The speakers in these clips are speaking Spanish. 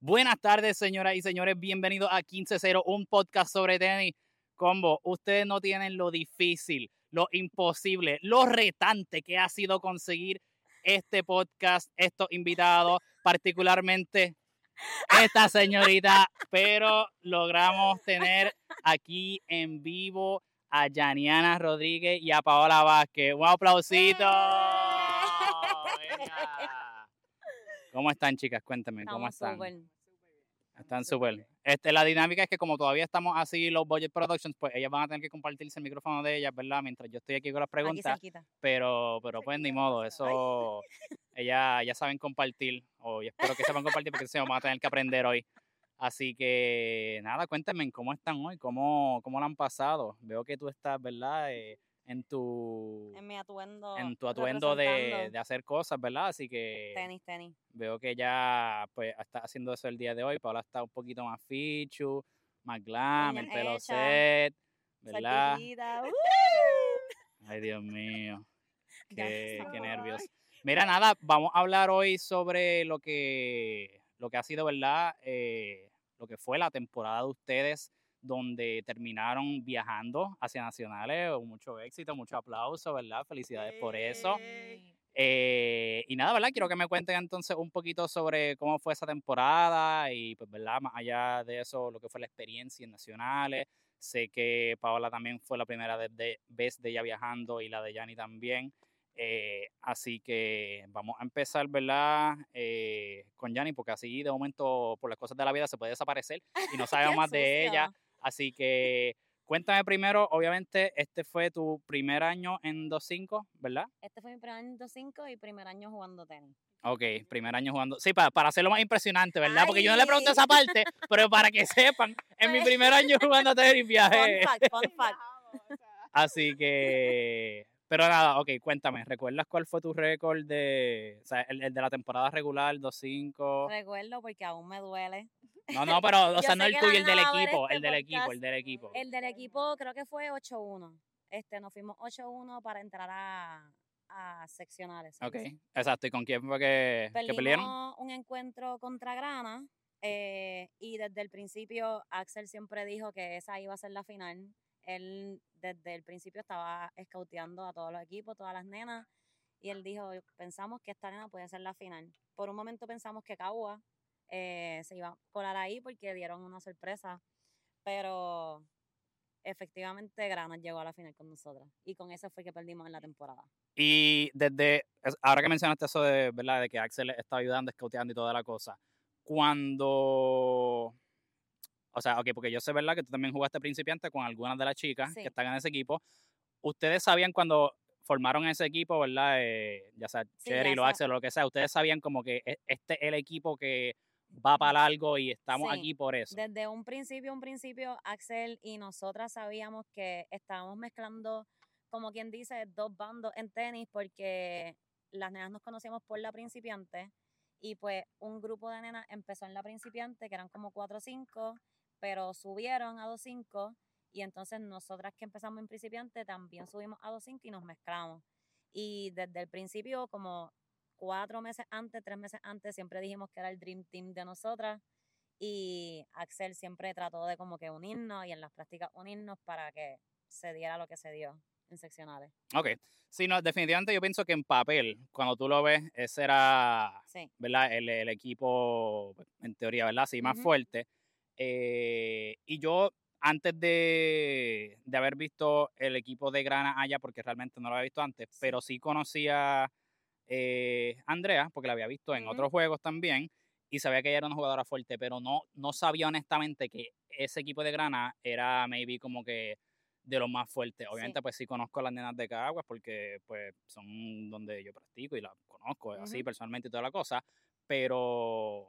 Buenas tardes, señoras y señores. Bienvenidos a 15-0, un podcast sobre tenis. Combo, ustedes no tienen lo difícil, lo imposible, lo retante que ha sido conseguir este podcast, estos invitados, particularmente esta señorita, pero logramos tener aquí en vivo a Yaniana Rodríguez y a Paola Vázquez. Un aplausito. ¿Cómo están, chicas? Cuéntame, ¿cómo están? Están súper. Este, la dinámica es que como todavía estamos así los Budget Productions, pues ellas van a tener que compartirse el micrófono de ellas, ¿verdad? Mientras yo estoy aquí con las preguntas. pero, pero pues ni modo, eso ellas ya saben compartir, o yo espero que sepan compartir porque se van a tener que aprender hoy. Así que nada, cuéntenme cómo están hoy, cómo, cómo lo han pasado. Veo que tú estás, ¿verdad? Eh, en tu en mi atuendo en tu atuendo de, de, hacer cosas, ¿verdad? Así que tenis, tenis. Veo que ya pues está haciendo eso el día de hoy. Paola está un poquito más fichu, más glam, el pelo set, ¿verdad? Ay, Dios mío. Qué, qué nervios. Mira, nada, vamos a hablar hoy sobre lo que, lo que ha sido, ¿verdad? Eh, lo que fue la temporada de ustedes donde terminaron viajando hacia nacionales. Mucho éxito, mucho aplauso, ¿verdad? Felicidades por eso. Eh, y nada, ¿verdad? Quiero que me cuenten entonces un poquito sobre cómo fue esa temporada y, pues, ¿verdad? Más allá de eso, lo que fue la experiencia en nacionales. Sé que Paola también fue la primera vez de, vez de ella viajando y la de Yanni también. Eh, así que vamos a empezar, ¿verdad? Eh, con Yanni, porque así de momento, por las cosas de la vida, se puede desaparecer y no sabemos más de ella. Así que cuéntame primero, obviamente, este fue tu primer año en 2.5, ¿verdad? Este fue mi primer año en 2.5 y primer año jugando tenis. Ok, primer año jugando. Sí, para, para hacerlo más impresionante, ¿verdad? Porque yo no le pregunté esa parte, pero para que sepan, en mi primer año jugando tenis viajé. Fun fact, fun fact. Así que, pero nada, ok, cuéntame, ¿recuerdas cuál fue tu récord de, o sea, el, el de la temporada regular, 2-5? Recuerdo porque aún me duele. No, no, pero, o sea, no el tuyo, el del equipo, este el del equipo, el del equipo. El del equipo creo que fue 8-1. Este, nos fuimos 8-1 para entrar a, a seccionales. Ok, exacto. ¿Y con quién fue que, que pelearon? un encuentro contra Grana. Eh, y desde el principio Axel siempre dijo que esa iba a ser la final. Él desde el principio estaba escauteando a todos los equipos, todas las nenas. Y él dijo, pensamos que esta nena puede ser la final. Por un momento pensamos que Cagua eh, se iba a colar ahí porque dieron una sorpresa, pero efectivamente Granas llegó a la final con nosotros y con eso fue que perdimos en la temporada. Y desde, ahora que mencionaste eso de, ¿verdad? de que Axel está ayudando, escauteando y toda la cosa, cuando, o sea, ok, porque yo sé, ¿verdad? Que tú también jugaste principiante con algunas de las chicas que están en ese equipo. Ustedes sabían cuando formaron ese equipo, ¿verdad? Eh, ya sea Cherry, lo Axel lo que sea, ustedes sabían como que e, este es el equipo que va para algo y estamos aquí por eso. Desde un principio, un principio, Axel y nosotras sabíamos que estábamos mezclando, como quien dice, dos bandos en tenis porque las nenas nos conocíamos por la principiante y pues un grupo de nenas empezó en la principiante, que eran como 4 o 5, pero subieron a 2 5 y entonces nosotras que empezamos en principiante también subimos a 2 5 y nos mezclamos. Y desde el principio, como cuatro meses antes, tres meses antes, siempre dijimos que era el Dream Team de nosotras y Axel siempre trató de como que unirnos y en las prácticas unirnos para que se diera lo que se dio en seccionales. Ok. Sí, no, definitivamente yo pienso que en papel, cuando tú lo ves, ese era, ¿verdad? El, el, equipo, en teoría, ¿verdad? Sí, más fuerte. Eh, y yo, antes de, de, haber visto el equipo de Grana allá, porque realmente no lo había visto antes, pero sí conocía eh, Andrea, porque la había visto en otros juegos también, y sabía que ella era una jugadora fuerte, pero no, no sabía honestamente que ese equipo de Grana era maybe como que de los más fuertes. Obviamente, pues sí conozco a las nenas de Caguas porque pues son donde yo practico y las conozco así personalmente y toda la cosa, pero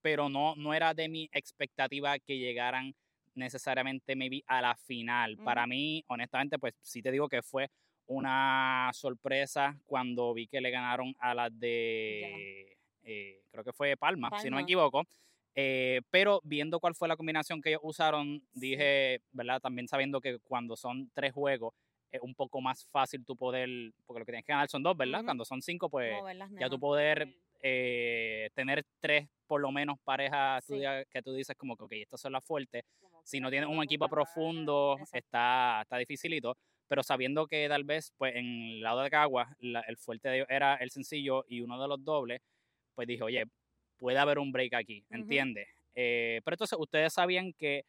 pero no, no era de mi expectativa que llegaran necesariamente maybe a la final. Para mí, honestamente, pues sí te digo que fue una sorpresa cuando vi que le ganaron a las de, eh, creo que fue Palma, si no me equivoco. Eh, pero viendo cuál fue la combinación que ellos usaron, dije, ¿verdad? También sabiendo que cuando son tres juegos, es un poco más fácil tu poder, porque lo que tienes que ganar son dos, ¿verdad? Cuando son cinco, pues ya tu poder eh, tener tres por lo menos parejas que tú dices como que, ok, estas son las fuertes. Si no tienes un equipo profundo, está, está dificilito. Pero sabiendo que tal vez, pues en el lado de Caguas, el fuerte de ellos era el sencillo y uno de los dobles, pues dije, oye, puede haber un break aquí, ¿entiendes? Eh, pero entonces ustedes sabían que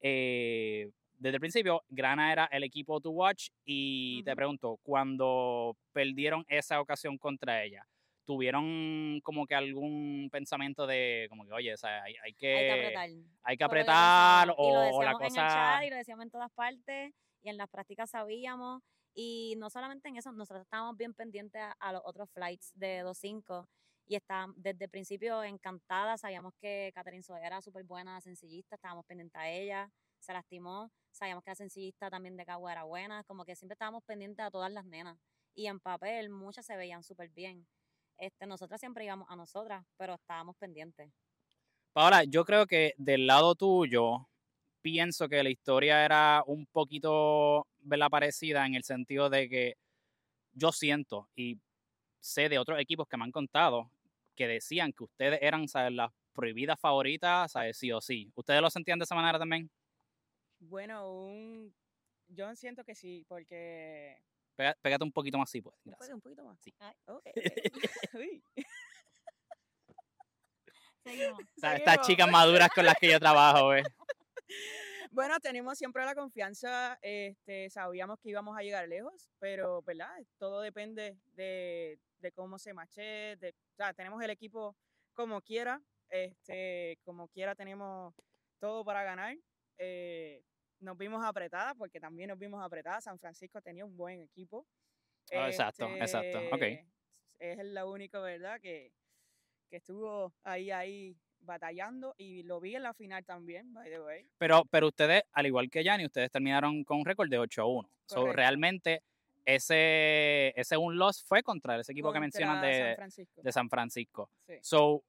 eh, desde el principio Grana era el equipo to watch y te pregunto, cuando perdieron esa ocasión contra ella, tuvieron como que algún pensamiento de como que oye o sea, hay, que hay que apretar, hay que apretar o, la cosa en y lo decíamos en todas partes y en las prácticas sabíamos y no solamente en eso nosotros estábamos bien pendientes a, los otros flights de 2.5 y estábamos desde el principio encantadas sabíamos que Catherine Soe era súper buena sencillista estábamos pendientes a ella se lastimó sabíamos que la sencillista también de Cagua era buena como que siempre estábamos pendientes a todas las nenas y en papel muchas se veían súper bien este, nosotras siempre íbamos a nosotras, pero estábamos pendientes. Paola, yo creo que del lado tuyo, pienso que la historia era un poquito la parecida en el sentido de que yo siento y sé de otros equipos que me han contado que decían que ustedes eran las prohibidas favoritas, ¿sabes? sí o sí. ¿Ustedes lo sentían de esa manera también? Bueno, un... yo siento que sí, porque pégate un poquito más, sí, pues. Un poquito más. Sí. Estas chicas maduras con las que yo trabajo, ¿eh? Bueno, tenemos siempre la confianza, este, sabíamos que íbamos a llegar lejos, pero, ¿verdad? Todo depende de, cómo se mache, de, o sea, tenemos el equipo como quiera, este, como quiera tenemos todo para ganar. Eh, nos vimos apretadas, porque también nos vimos apretadas. San Francisco tenía un buen equipo. Ah, exacto, exacto. Ok. Este, es la único, ¿verdad? Que, que estuvo ahí, ahí batallando y lo vi en la final también, by the way. Pero, pero ustedes, al igual que Yanni, ustedes terminaron con un récord de 8-1. So, realmente ese, ese un loss fue contra ese equipo que mencionas de San Francisco. De San Francisco. So,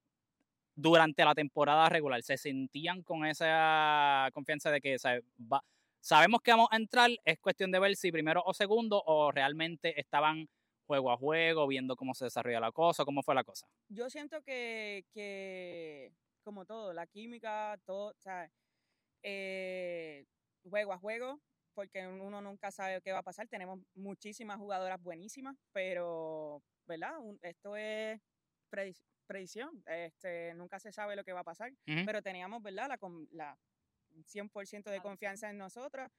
durante la temporada regular, ¿se sentían con esa confianza de que sabemos que vamos a entrar? Es cuestión de ver si primero o segundo o realmente estaban juego a juego, viendo cómo se desarrolla la cosa, cómo fue la cosa. Yo siento que, que como todo, la química, todo, o sea, eh, juego a juego, porque uno nunca sabe qué va a pasar. Tenemos muchísimas jugadoras buenísimas, pero, ¿verdad? esto es predicción, este, nunca se sabe lo que va a pasar, pero teníamos, ¿verdad? La, la 100% de confianza en nosotros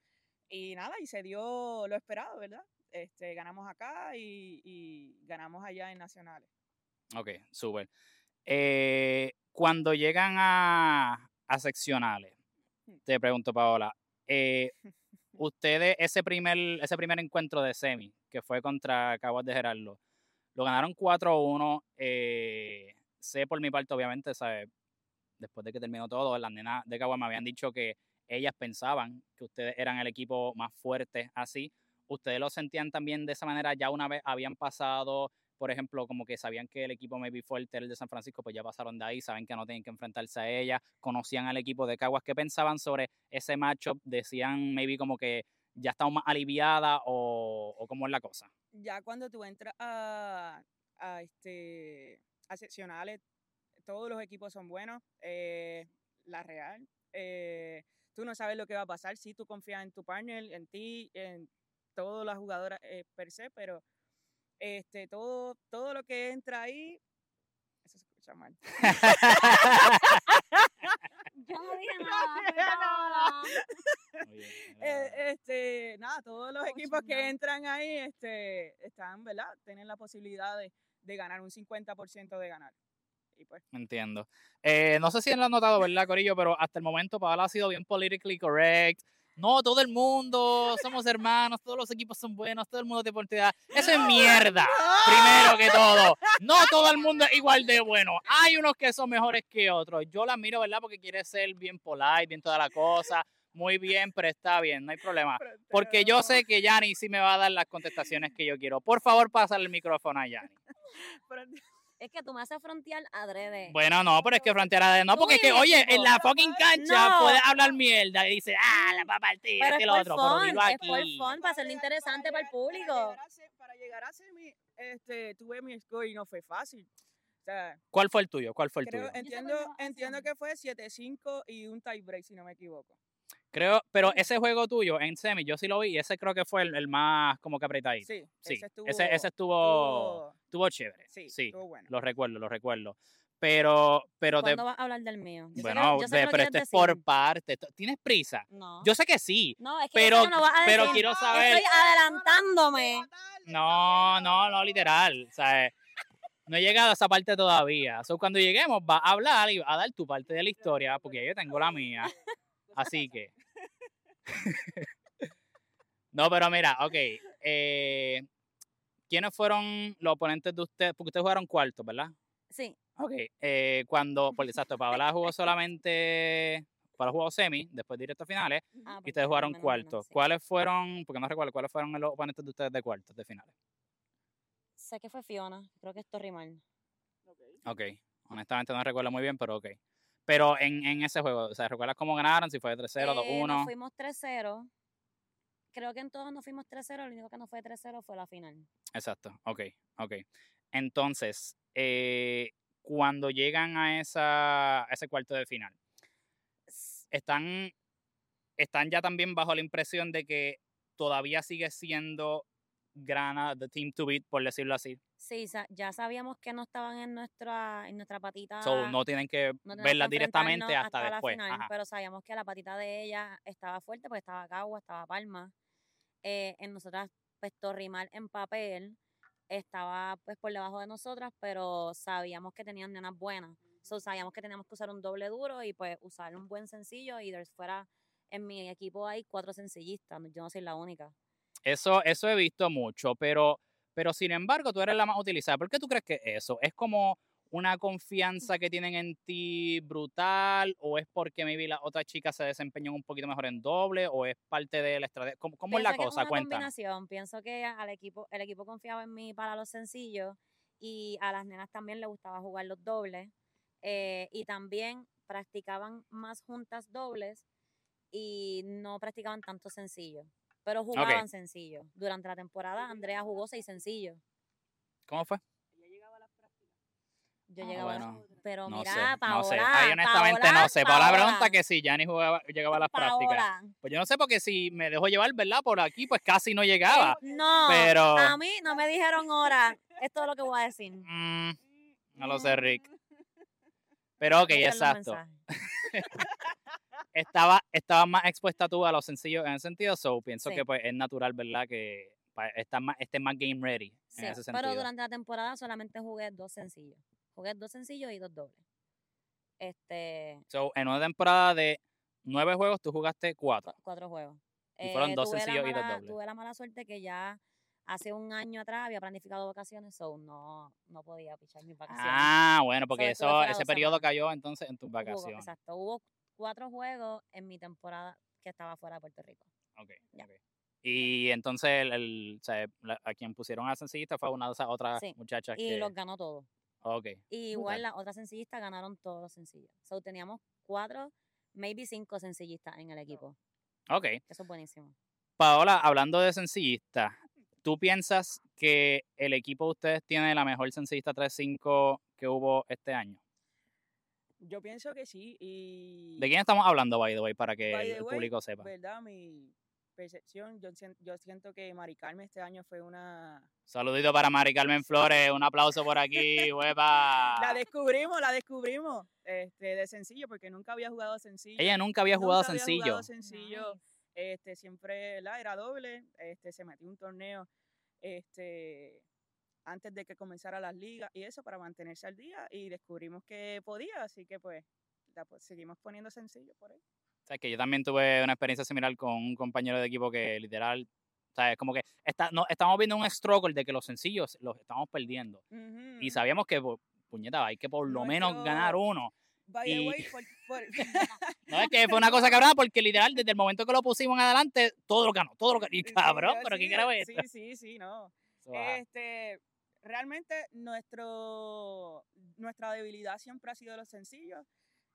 y nada, y se dio lo esperado, ¿verdad? Este, ganamos acá y, ganamos allá en nacionales. Ok, súper. Eh, cuando llegan a, a seccionales, hmm. te pregunto, Paola, eh, ustedes ese primer, ese primer encuentro de semi, que fue contra Caguas de Gerardo, lo ganaron 4-1. Eh, sé por mi parte, obviamente, después de que terminó todo, las nenas de Caguas me habían dicho que ellas pensaban que ustedes eran el equipo más fuerte así. ¿Ustedes lo sentían también de esa manera? Ya una vez habían pasado, por ejemplo, como que sabían que el equipo maybe fuerte el de San Francisco, pues ya pasaron de ahí, saben que no tienen que enfrentarse a ella, conocían al equipo de Caguas. ¿Qué pensaban sobre ese matchup? Decían maybe como que ya estamos más aliviada o, o cómo es la cosa? Ya cuando tú entras a, a, este, a seccionales, todos los equipos son buenos. Eh, la Real, eh, tú no sabes lo que va a pasar, si tú confías en tu partner, en ti, en todas las jugadoras eh, per se, pero este, todo, todo lo que entra ahí, eso se escucha mal. Yo no dije nada. Eh, este, nada, todos los equipos que entran ahí este, están, ¿verdad? Tienen la posibilidad de, de ganar un 50% de ganar. pues. Entiendo. Eh, no sé si lo han notado, ¿verdad, Corillo? Pero hasta el momento Paola ha sido bien politically correct. No, todo el mundo, somos hermanos, todos los equipos son buenos, todo el mundo tiene oportunidad. Eso es mierda, primero que todo. No todo el mundo es igual de bueno. Hay unos que son mejores que otros. Yo la miro, ¿verdad? Porque quiere ser bien polite, bien toda la cosa. Muy bien, pero está bien, no hay problema. Porque yo sé que Yanni sí me va a dar las contestaciones que yo quiero. Por favor, pásale el micrófono a Yanni. Es que tú me haces frontear adrede. Bueno, no, pero es que frontear adrede no, porque es que, oye, en la fucking cancha puedes hablar mierda y dice, ah, la va a partir, pero es lo otro. Fun, pero aquí. Es por fun, para hacerlo interesante para, el público. Para llegar a, semi, este, tuve mi score y no fue fácil. ¿Cuál fue el tuyo? ¿Cuál fue el tuyo? Entiendo, entiendo que fue 7-5 y un tiebreak, si no me equivoco. Creo, pero ese juego tuyo en semi, yo sí lo vi y ese creo que fue el, más como que apretadito. Sí, sí. Ese estuvo, ese, estuvo, estuvo, chévere. Sí, sí estuvo bueno. lo recuerdo, lo recuerdo. Pero, pero ¿Cuándo vas a hablar del mío? bueno, pero este es por parte. ¿Tienes prisa? No. Yo sé que sí. No, es que pero, no vas a pero quiero saber. Estoy adelantándome. No, no, no, literal. O sea, no he llegado a esa parte todavía. O cuando lleguemos, vas a hablar y a dar tu parte de la historia, porque yo tengo la mía. Así que. No, pero mira, ok. Eh, ¿Quiénes fueron los oponentes de ustedes? Porque ustedes jugaron cuarto, ¿verdad? Sí. Ok. Eh, cuando, por exacto, Paola jugó solamente para jugó semi, después directo a finales, ah, y ustedes jugaron cuarto. ¿Cuáles fueron, porque no recuerdo, cuáles fueron los oponentes de ustedes de cuartos, de finales? Sé que fue Fiona, creo que es Torrimal. Ok. Honestamente no recuerdo muy bien, pero ok. Pero en, en ese juego, o sea, ¿recuerdas cómo ganaron? Si fue 3-0, 2-1. Nos fuimos 3-0. Creo que en todos nos fuimos 3-0. Lo único que no fue 3-0 fue la final. Exacto. Ok, ok. Entonces, eh, cuando llegan a, esa, ese cuarto de final, están, están ya también bajo la impresión de que todavía sigue siendo grana the team to beat, por decirlo así. Sí, ya sabíamos que no estaban en nuestra, en nuestra patita. So, no tienen que verla directamente hasta, después. pero sabíamos que la patita de ella estaba fuerte porque estaba Cagua, estaba Palma. Eh, en nosotras, pues Torrimal en papel estaba pues por debajo de nosotras, pero sabíamos que tenían nenas buenas. So, sabíamos que teníamos que usar un doble duro y pues usar un buen sencillo y de fuera en mi equipo hay cuatro sencillistas, yo no soy la única. Eso, eso he visto mucho, pero, pero sin embargo tú eres la más utilizada. ¿Por qué tú crees que eso? ¿Es como una confianza que tienen en ti brutal o es porque maybe la otra chica se desempeñó un poquito mejor en doble o es parte de la estrategia? ¿Cómo, es la cosa? Es una combinación. Pienso que al equipo, el equipo confiaba en mí para los sencillos y a las nenas también les gustaba jugar los dobles eh, y también practicaban más juntas dobles y no practicaban tanto sencillos, pero jugaban sencillos. Durante la temporada Andrea jugó seis sencillos. ¿Cómo fue? Yo ah, llegaba a pero mira, Paola, no sé. Ahí honestamente no sé. Paola, pregunta que si Yanni jugaba, llegaba a las prácticas. Pues yo no sé porque si me dejó llevar, ¿verdad? Por aquí, pues casi no llegaba. no, pero... a mí no me dijeron hora. Esto es lo que voy a decir. Mm, no lo sé, Rick. Pero ok, exacto. estaba, estaba más expuesta tú a los sencillos en ese sentido, so pienso que pues es natural, ¿verdad? Que más, esté más game ready en ese sentido. Pero durante la temporada solamente jugué dos sencillos. Jugué dos sencillos y dos dobles. Este. So, en una temporada de nueve juegos, tú jugaste cuatro. Cuatro juegos. Y fueron eh, dos sencillos y dos dobles. Tuve la mala suerte que ya hace un año atrás había planificado vacaciones, so no, no podía pichar mis vacaciones. Ah, bueno, porque eso, ese periodo cayó entonces en tus vacaciones. exacto. Hubo cuatro juegos en mi temporada que estaba fuera de Puerto Rico. Ok, Y entonces el, a quien pusieron a sencillista fue una de esas otras muchachas y los ganó todos. Ok. Y igual las otras sencillistas ganaron todos los sencillos. So teníamos cuatro, maybe cinco sencillistas en el equipo. Ok. Eso es buenísimo. Paola, hablando de sencillistas, ¿tú piensas que el equipo de ustedes tiene la mejor sencillista 3-5 que hubo este año? Yo pienso que sí. Y... ¿De quién estamos hablando, by the way, para que el público sepa? ¿Verdad? Mi, percepción, yo, yo siento que Mari Carmen este año fue una... Saludito para Mari Carmen Flores, un aplauso por aquí, hueva. la descubrimos, la descubrimos, este, de sencillo, porque nunca había jugado sencillo. Ella nunca había jugado sencillo. Había jugado sencillo, este, siempre la era doble, este, se metió un torneo, este, antes de que comenzara las ligas y eso para mantenerse al día y descubrimos que podía, así que pues, pues seguimos poniendo sencillo por ahí. O sea, que yo también tuve una experiencia similar con un compañero de equipo que literal, o sea, es como que está, no, estamos viendo un struggle de que los sencillos los estamos perdiendo. Y sabíamos que, puñeta, hay que por lo menos ganar uno. no, es que fue una cosa cabrón porque literal, desde el momento que lo pusimos en adelante, todo lo ganó, todo lo ganó. Y cabrón, pero ¿qué creo esto? Sí, sí, sí, no. Este, realmente nuestro, nuestra debilidad siempre ha sido los sencillos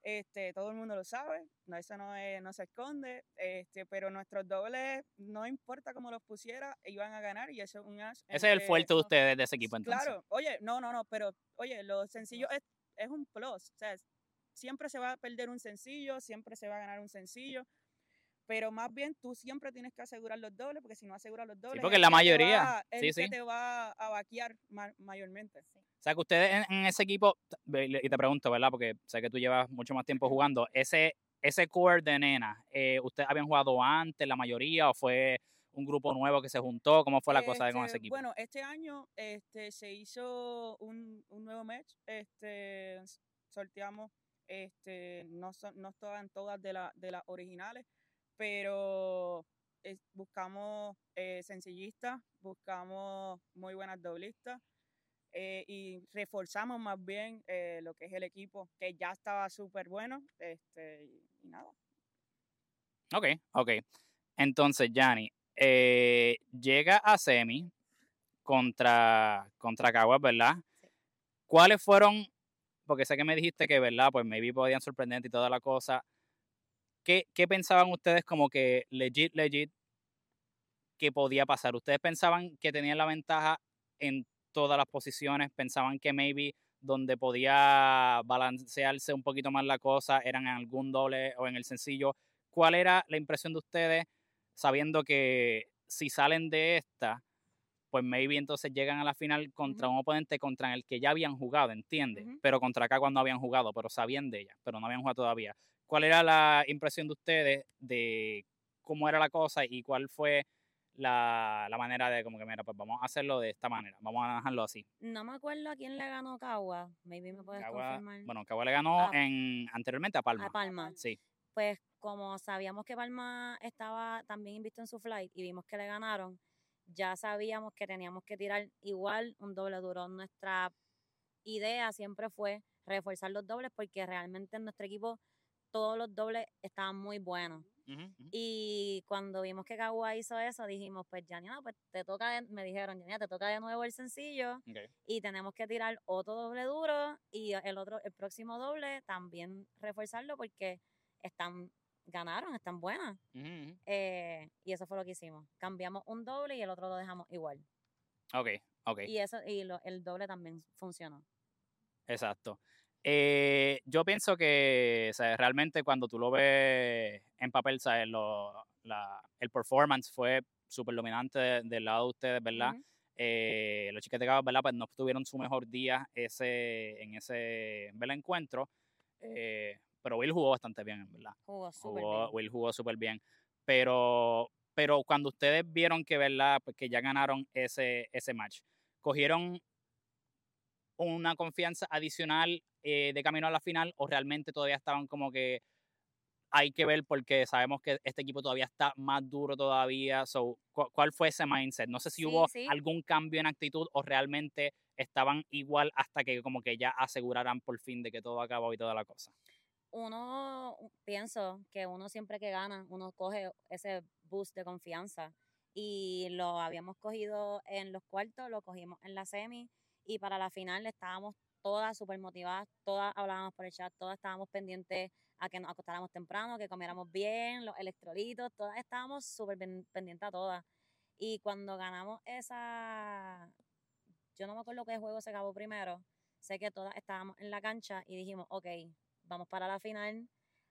este, todo el mundo lo sabe, no, eso no, es, no se esconde, este, pero nuestros dobles, no importa cómo los pusiera, iban a ganar y eso es un Ese es el fuerte de ustedes de ese equipo entonces. Claro, oye, no, no, no, pero oye, lo sencillo es, es un plus, o sea, siempre se va a perder un sencillo, siempre se va a ganar un sencillo, pero más bien tú siempre tienes que asegurar los dobles, porque si no aseguras los dobles, sí, porque la mayoría sí, sí. te va a vaquear mayormente. O sea, que ustedes en, ese equipo, y te pregunto, ¿verdad? Porque sé que tú llevas mucho más tiempo jugando, ese, ese core de nena, eh, ¿ustedes habían jugado antes la mayoría o fue un grupo nuevo que se juntó? ¿Cómo fue la cosa con ese este, equipo? Bueno, este año este, se hizo un, un nuevo match, este, sorteamos, este, no, son, no estaban todas de, la, de las originales, pero buscamos eh, sencillistas, buscamos muy buenas doblistas eh, y reforzamos más bien eh, lo que es el equipo, que ya estaba súper bueno, este, y, nada. Ok, ok. Entonces, Yanni, llega a semi contra, contra Caguas, ¿verdad? ¿Cuáles fueron, porque sé que me dijiste que, ¿verdad? Pues maybe podían sorprenderte y toda la cosa. ¿Qué, pensaban ustedes como que legit, legit, que podía pasar? ¿Ustedes pensaban que tenían la ventaja en todas las posiciones? ¿Pensaban que maybe donde podía balancearse un poquito más la cosa eran en algún doble o en el sencillo? ¿Cuál era la impresión de ustedes sabiendo que si salen de esta, pues maybe entonces llegan a la final contra un oponente contra el que ya habían jugado, ¿entiendes? Pero contra acá cuando habían jugado, pero sabían de ella, pero no habían jugado todavía. ¿Cuál era la impresión de ustedes de cómo era la cosa y cuál fue la, manera de como que, mira, pues vamos a hacerlo de esta manera, vamos a dejarlo así? No me acuerdo a quién le ganó Cagua, maybe me puedes confirmar. Bueno, Cagua le ganó en, anteriormente a Palma. A Palma. Sí. Pues como sabíamos que Palma estaba también invisto en su flight y vimos que le ganaron, ya sabíamos que teníamos que tirar igual un doble duro. Nuestra idea siempre fue reforzar los dobles porque realmente en nuestro equipo todos los dobles estaban muy buenos. Y cuando vimos que Kawa hizo eso, dijimos, pues Janina, pues te toca, me dijeron, Janina, te toca de nuevo el sencillo y tenemos que tirar otro doble duro y el otro, el próximo doble también reforzarlo porque están, ganaron, están buenas. Eh, y eso fue lo que hicimos. Cambiamos un doble y el otro lo dejamos igual. Ok, ok. Y eso, y el doble también funcionó. Exacto. Eh, yo pienso que realmente cuando tú lo ves en papel, ¿sabes? el performance fue súper dominante del lado de ustedes, ¿verdad? Eh, los chicos de Cabo, ¿verdad? Pues no tuvieron su mejor día ese, en ese encuentro, eh, pero Will jugó bastante bien, ¿verdad? Jugó súper bien. Will jugó súper bien. Pero, pero cuando ustedes vieron que, ¿verdad? Pues que ya ganaron ese, ese match, cogieron una confianza adicional eh, de camino a la final o realmente todavía estaban como que hay que ver porque sabemos que este equipo todavía está más duro todavía. So, ¿Cuál fue ese mindset? No sé si hubo algún cambio en actitud o realmente estaban igual hasta que como que ya aseguraran por fin de que todo acabó y toda la cosa. Uno, pienso que uno siempre que gana, uno coge ese boost de confianza y lo habíamos cogido en los cuartos, lo cogimos en la semi y para la final estábamos todas súper motivadas, todas hablábamos por el chat, todas estábamos pendientes a que nos acostáramos temprano, que comiéramos bien, los electrolitos, todas estábamos súper pendientes a todas. Y cuando ganamos esa, yo no me acuerdo qué juego se acabó primero, sé que todas estábamos en la cancha y dijimos, ok, vamos para la final,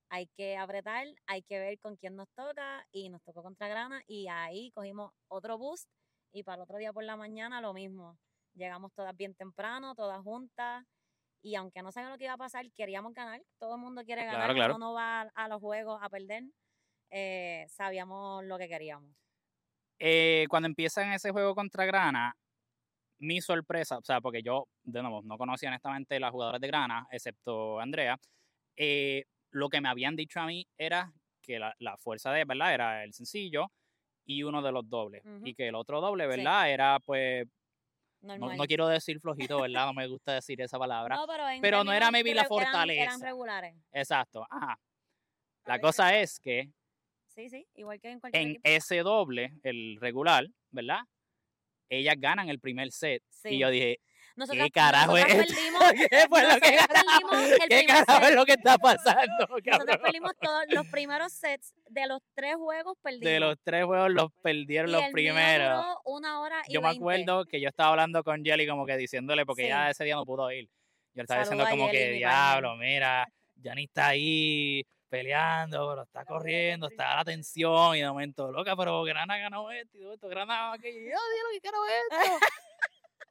hay que apretar, hay que ver con quién nos toca y nos tocó contra Grana y ahí cogimos otro boost y para el otro día por la mañana lo mismo Llegamos todas bien temprano, todas juntas. Y aunque no sabíamos lo que iba a pasar, queríamos ganar. Todo el mundo quiere ganar. Uno no va a los juegos a perder. Eh, sabíamos lo que queríamos. Eh, cuando empiezan ese juego contra Grana, mi sorpresa, o sea, porque yo, de nuevo, no conocía honestamente las jugadoras de Grana, excepto Andrea, eh, lo que me habían dicho a mí era que la, fuerza de, ¿verdad? Era el sencillo y uno de los dobles. Y que el otro doble, ¿verdad? Era pues no, quiero decir flojito, ¿verdad? No me gusta decir esa palabra. pero, no era maybe la fortaleza. Eran, regulares. Exacto, ajá. La cosa es que. Sí, sí, igual que en cualquier En ese doble, el regular, ¿verdad? Ellas ganan el primer set. Y yo dije, ¿Qué carajo es perdimos, ¿Qué fue lo que ¿Qué carajo es lo que está pasando? Nosotros perdimos todos los primeros sets de los tres juegos perdimos. De los tres juegos los perdieron los primeros. una hora y Yo me acuerdo que yo estaba hablando con Jelly como que diciéndole, porque ya ese día no pudo ir. Yo estaba diciendo como que, diablo, mira, Yanni está ahí peleando, pero está corriendo, está la tensión y de momento, loca, pero Grana ganó esto y todo esto, Grana aquello, yo lo que quiero esto.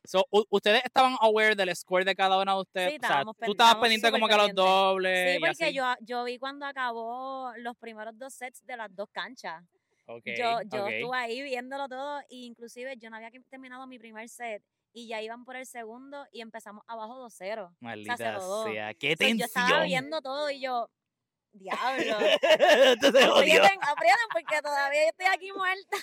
So, ¿Ustedes estaban aware del score de cada una de ustedes? Sí, o sea, tú estabas pendiente como que a los dobles. Sí, porque yo, yo vi cuando acabó los primeros dos sets de las dos canchas. Okay, yo yo estuve ahí viéndolo todo e inclusive yo no había terminado mi primer set y ya iban por el segundo y empezamos abajo 2-0. Maldita sea, qué tensión. yo estaba viendo todo y yo, diablo. aprieten, aprieten porque todavía estoy aquí muerta.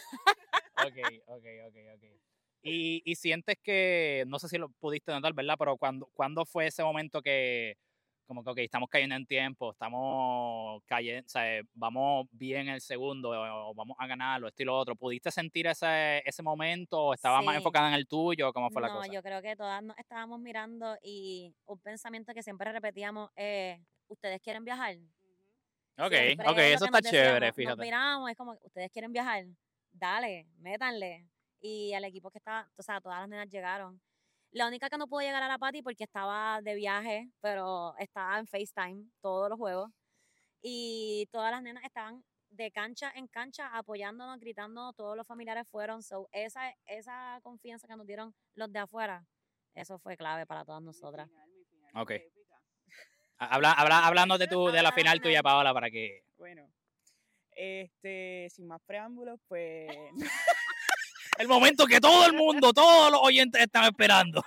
ok, ok, ok, ok. Y, y, sientes que, no sé si lo pudiste notar, ¿verdad? Pero cuando, ¿cuándo fue ese momento que, como que, ok, estamos cayendo en tiempo, estamos cayendo, o sea, vamos bien el segundo, o vamos a ganar, o esto y lo otro. ¿Pudiste sentir ese, ese momento o estaba más enfocada en el tuyo? ¿Cómo fue la cosa? No, yo creo que todas nos estábamos mirando y un pensamiento que siempre repetíamos es, ¿ustedes quieren viajar? Ok, ok, eso está chévere, fíjate. Nos miramos, es como, ¿ustedes quieren viajar? Dale, métanle. Y el equipo que estaba, o sea, todas las nenas llegaron. La única que no pudo llegar a la Pati porque estaba de viaje, pero estaba en FaceTime todos los juegos. Y todas las nenas estaban de cancha en cancha apoyándonos, gritando, todos los familiares fueron. So, esa, esa confianza que nos dieron los de afuera, eso fue clave para todas nosotras. Ok. Habla, habla, hablando de tu, de la final tuya, Paola, para que. Bueno, este, sin más preámbulos, pues. el momento que todo el mundo, todos los oyentes están esperando.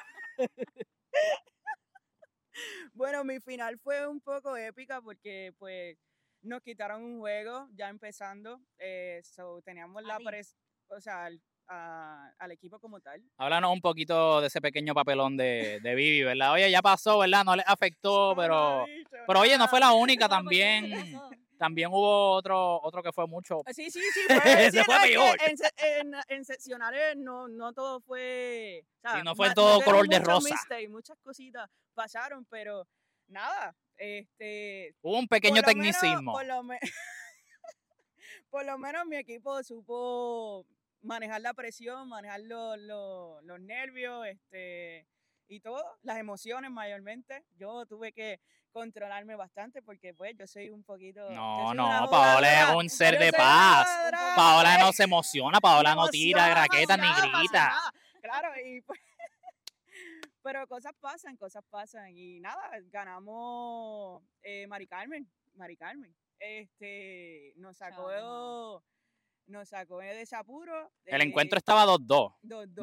bueno, mi final fue un poco épica porque pues nos quitaron un juego ya empezando. Eh, teníamos la o sea, al equipo como tal. Háblanos un poquito de ese pequeño papelón de, de Vivi, ¿verdad? Oye, ya pasó, ¿verdad? No le afectó, pero, pero oye, no fue la única también. También hubo otro, otro que fue mucho. Sí, sí, sí, fue, sí, fue peor. En, en, seccionales no, no todo fue. sí, no fue todo color de rosa. muchas cositas pasaron, pero nada. Este, hubo un pequeño tecnicismo. por, lo por lo menos mi equipo supo manejar la presión, manejar los, los nervios, este, y todo, las emociones mayormente. Yo tuve que controlarme bastante porque pues yo soy un poquito... No, no, Paola es un ser de paz. Paola no se emociona, Paola no tira raquetas ni grita. Claro, y pues... Pero cosas pasan, cosas pasan. Y nada, ganamos eh, Mari Carmen, Mari Carmen. Este, nos sacó nos sacó de ese apuro. El encuentro estaba 2-2,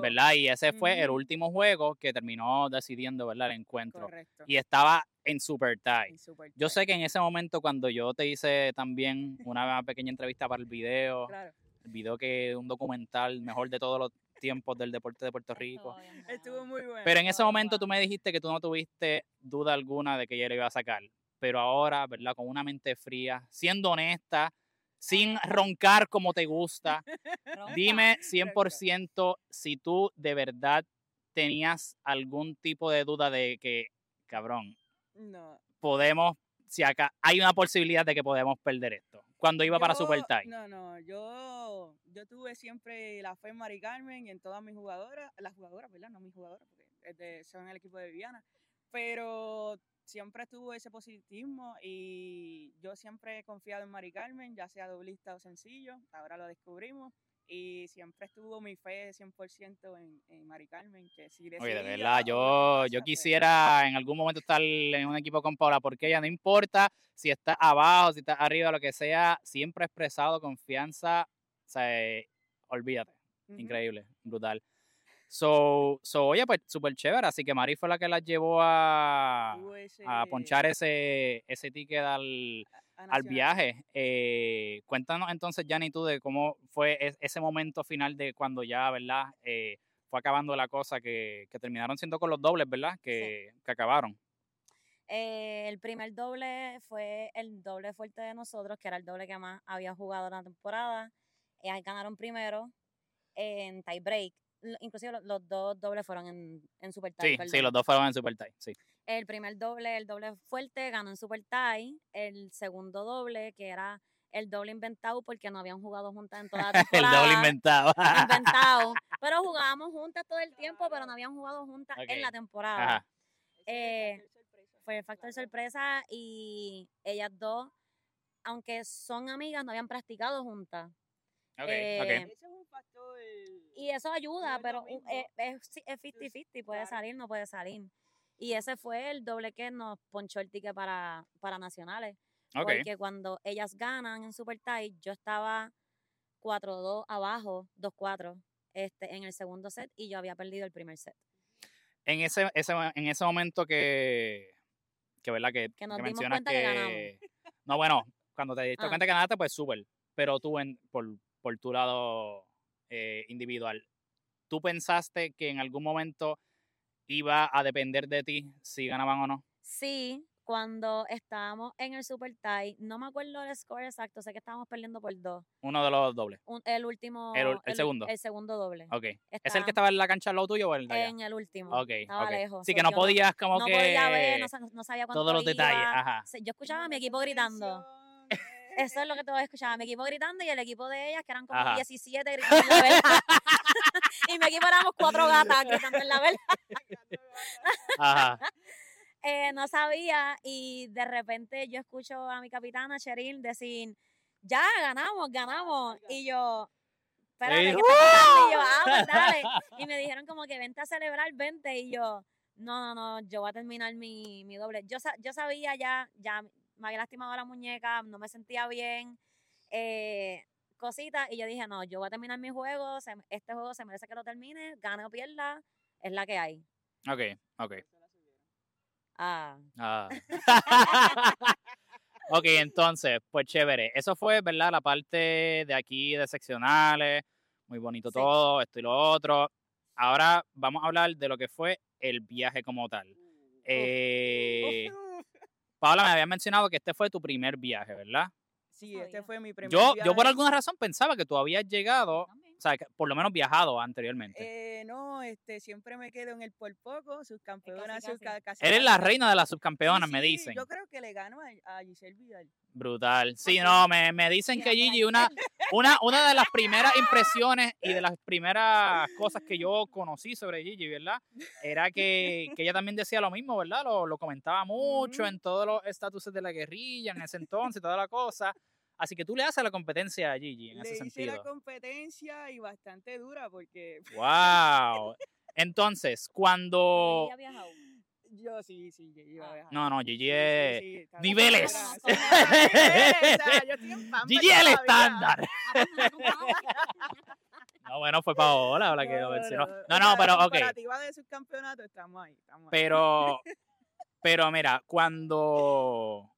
¿verdad? Y ese fue el último juego que terminó decidiendo, ¿verdad? El encuentro. Correcto. Y estaba en super tie. Yo sé que en ese momento cuando yo te hice también una pequeña entrevista para el video, el video que es un documental mejor de todos los tiempos del deporte de Puerto Rico. Estuvo muy bueno. Pero en ese momento tú me dijiste que tú no tuviste duda alguna de que yo le iba a sacar. Pero ahora, ¿verdad? Con una mente fría, siendo honesta, sin roncar como te gusta. Dime 100% si tú de verdad tenías algún tipo de duda de que, cabrón, no. podemos, si acá hay una posibilidad de que podemos perder esto. Cuando iba para Super Tie. No, no, yo, yo tuve siempre la fe en Mari Carmen y en todas mis jugadoras, las jugadoras, ¿verdad? No mis jugadoras, porque son el equipo de Viviana. Pero siempre estuvo ese positivismo y yo siempre he confiado en Mari Carmen, ya sea doblista o sencillo, ahora lo descubrimos y siempre estuvo mi fe 100% en, en Mari Carmen, que si Oye, de verdad, yo, yo pues quisiera en algún momento estar en un equipo con Paula, porque ella no importa si está abajo, si está arriba, lo que sea, siempre ha expresado confianza, o sea, olvídate, increíble, brutal. So, so oye, pues súper chévere. Así que Mari fue la que la llevó a, a ponchar ese, ese ticket al, al viaje. Eh, cuéntanos entonces, Yanni, tú de cómo fue ese momento final de cuando ya, ¿verdad? Eh, fue acabando la cosa que, que, terminaron siendo con los dobles, ¿verdad? Que, que acabaron. Eh, el primer doble fue el doble fuerte de nosotros, que era el doble que más había jugado la temporada. Eh, ganaron primero en tie break inclusive los, dos dobles fueron en, en Super Tie. Sí, sí, los dos fueron en Super Tie, sí. El primer doble, el doble fuerte, ganó en Super Tie. El segundo doble, que era el doble inventado porque no habían jugado juntas en toda la temporada. el doble inventado. inventado. Pero jugábamos juntas todo el tiempo, pero no habían jugado juntas en la temporada. Eh, fue el factor sorpresa y ellas dos, aunque son amigas, no habían practicado juntas. Okay, eh, y eso ayuda, pero es 50-50, puede salir, no puede salir. Y ese fue el doble que nos ponchó el ticket para, para nacionales. Porque cuando ellas ganan en Super Tie, yo estaba 4-2 abajo, 2-4 este, en el segundo set y yo había perdido el primer set. En ese, ese en ese momento que, que, ¿verdad? que, que nos dimos cuenta que. No, bueno, cuando te diste ah. cuenta que ganaste, pues súper. Pero tú, en, por, por tu lado eh, individual, ¿tú pensaste que en algún momento iba a depender de ti si ganaban o no? Sí, cuando estábamos en el Super Tie, no me acuerdo el score exacto, sé que estábamos perdiendo por dos. Uno de los dobles. el último. El, segundo. El segundo doble. Ok. ¿Es el que estaba en la cancha al lado tuyo o el de allá? En el último. Ok. Estaba lejos. Sí, que no podías como no que. No podía ver, no, sabía cuánto Todos los detalles, ajá. Yo escuchaba a mi equipo gritando. Eso es lo que todos escuchaban. Mi equipo gritando y el equipo de ellas, que eran como 17, gritando en la vela. y mi equipo éramos cuatro gatas gritando en la vela. Ajá. Eh, no sabía y de repente yo escucho a mi capitana Cheryl decir, ya ganamos, ganamos. Y yo, espérate, ¿qué Y yo, ah, pues dale. Y me dijeron como que vente a celebrar, vente. Y yo, no, no, no, yo voy a terminar mi, mi doble. Yo, yo sabía ya, ya me había lastimado la muñeca, no me sentía bien, eh, cositas. Y yo dije, no, yo voy a terminar mi juego, este juego se merece que lo termine, gane o pierda, es la que hay. Ok, ok. Ah. ah. ok, entonces, pues chévere. Eso fue, ¿verdad? La parte de aquí de seccionales. Muy bonito todo, esto y lo otro. Ahora vamos a hablar de lo que fue el viaje como tal. Eh, Paola, me había mencionado que este fue tu primer viaje, ¿verdad? Sí, este fue mi primer yo, viaje. Yo por alguna razón pensaba que tú habías llegado sea, por lo menos viajado anteriormente. Eh, no, este, siempre me quedo en el por poco, subcampeona, casi, Eres la reina de las subcampeonas, me dicen. Yo creo que le gano a, Giselle Vidal. Brutal. Sí, no, me, me dicen que Gigi, una, una, una de las primeras impresiones y de las primeras cosas que yo conocí sobre Gigi, ¿verdad? Era que, que ella también decía lo mismo, ¿verdad? Lo, lo comentaba mucho en todos los estatuses de la guerrilla, en ese entonces, toda la cosa. Así que tú le haces la competencia a Gigi en ese sentido. Le la competencia y bastante dura porque... ¡Wow! Entonces, cuando... Yo sí, sí, Gigi ah. No, no, Gigi es... ¡Niveles! Gigi es el estándar. no, bueno, fue Paola la que lo mencionó. No, no, pero ok. de subcampeonato estamos ahí. Estamos ahí. Pero, pero mira, cuando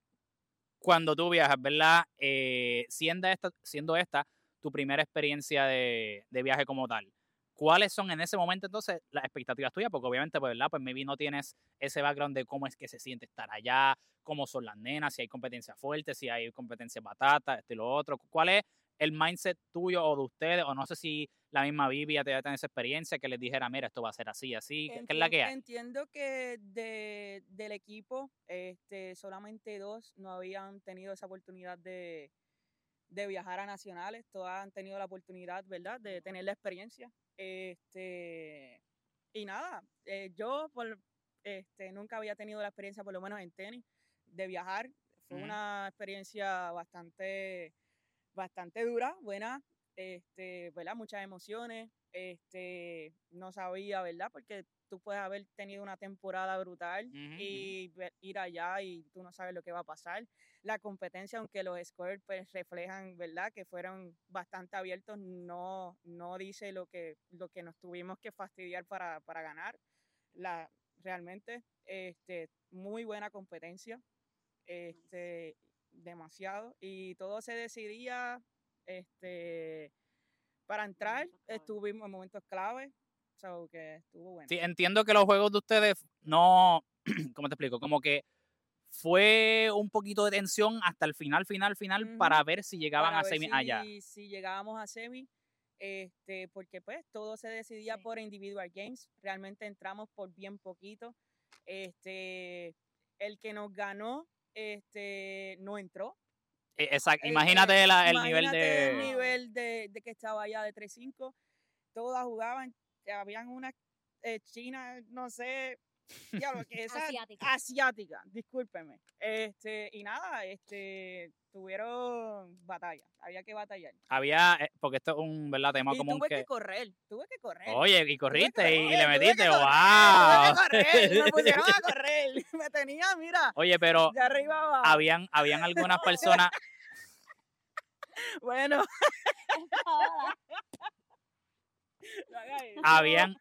cuando tú viajas, ¿verdad? Eh, siendo, esta, siendo esta tu primera experiencia de, viaje como tal, ¿cuáles son en ese momento entonces las expectativas tuyas? Porque obviamente, pues, ¿verdad? Pues maybe no tienes ese background de cómo es que se siente estar allá, cómo son las nenas, si hay competencia fuerte, si hay competencia batata, esto y lo otro. ¿Cuál es el mindset tuyo o de ustedes? O no sé si la misma Vivi ya tener esa experiencia que les dijera, mira, esto va a ser así, así, ¿qué es la que hay? Entiendo que de, del equipo, este, solamente dos no habían tenido esa oportunidad de, viajar a nacionales, todas han tenido la oportunidad, ¿verdad?, de tener la experiencia. Este, y nada, eh, yo por, este, nunca había tenido la experiencia, por lo menos en tenis, de viajar. Fue una experiencia bastante, bastante dura, buena, este, ¿verdad? Muchas emociones, este, no sabía, ¿verdad? Porque tú puedes haber tenido una temporada brutal y ir allá y tú no sabes lo que va a pasar. La competencia, aunque los scores pues, reflejan, ¿verdad? Que fueron bastante abiertos, no, no dice lo que, lo que nos tuvimos que fastidiar para, para ganar. La, realmente, este, muy buena competencia, este, demasiado, y todo se decidía este, para entrar estuvimos en momentos clave, o que estuvo bueno. Sí, entiendo que los juegos de ustedes no, ¿cómo te explico? Como que fue un poquito de tensión hasta el final, final, final, para ver si llegaban a semi allá. Si llegábamos a semi, este, porque pues todo se decidía por individual games, realmente entramos por bien poquito, este, el que nos ganó, este, no entró. E, exacto, imagínate, el, nivel de... el nivel de, de que estaba allá de 3-5, todas jugaban, habían una eh, china, no sé, ya lo que es asiática. asiática, discúlpeme. Este, y nada, este, tuvieron batalla, había que batallar. Había, eh, porque esto es un ¿verdad? tema y común tuve que... correr, tuve que correr. Oye, y corriste y, le metiste, wow. Tuve que correr, me pusieron a correr, me tenía, mira. Oye, pero de arriba abajo. habían, habían algunas personas. bueno. habían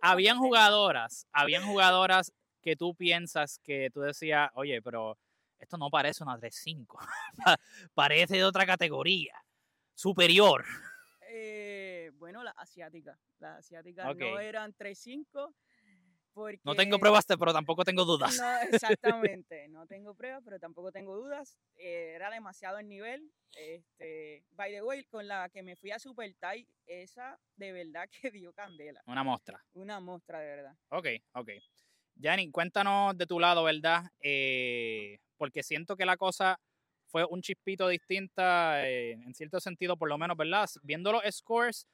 habían jugadoras, habían jugadoras que tú piensas que tú decías, oye, pero esto no parece una 3-5, parece de otra categoría, superior. Eh, bueno, las asiáticas, las asiáticas no eran 3-5 no tengo pruebas, pero tampoco tengo dudas. No, exactamente, no tengo pruebas, pero tampoco tengo dudas. Eh, era demasiado el nivel. Este, by the way, con la que me fui a Super Tai, esa de verdad que dio candela. Una muestra. Una muestra, de verdad. Ok, ok. Yanni, cuéntanos de tu lado, ¿verdad? Eh, porque siento que la cosa fue un chispito distinta, eh, en cierto sentido, por lo menos, ¿verdad? Viendo los scores,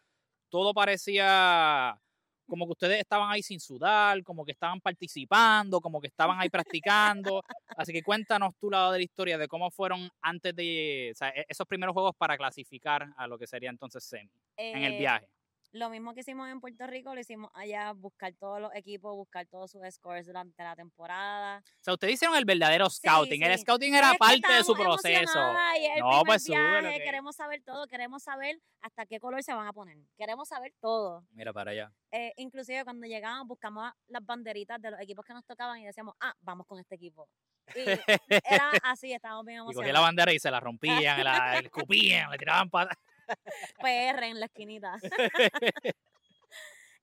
todo parecía como que ustedes estaban ahí sin sudar, como que estaban participando, como que estaban ahí practicando. Así que cuéntanos tu lado de la historia de cómo fueron antes de o sea, e-, esos primeros juegos para clasificar a lo que sería entonces semi en el eh, viaje. Lo mismo que hicimos en Puerto Rico, lo hicimos allá, buscar todos los equipos, buscar todos sus scores durante la temporada. O sea, ustedes hicieron el verdadero scouting. El scouting era parte de su proceso. no, pues viaje, Queremos saber todo, queremos saber hasta qué color se van a poner. Queremos saber todo. Mira para allá. Eh, inclusive cuando llegamos buscamos las banderitas de los equipos que nos tocaban y decíamos, ah, vamos con este equipo. Y era así, estábamos bien emocionados. Y cogían la bandera y se la rompían, la, escupían, le tiraban patas. PR en la esquinita.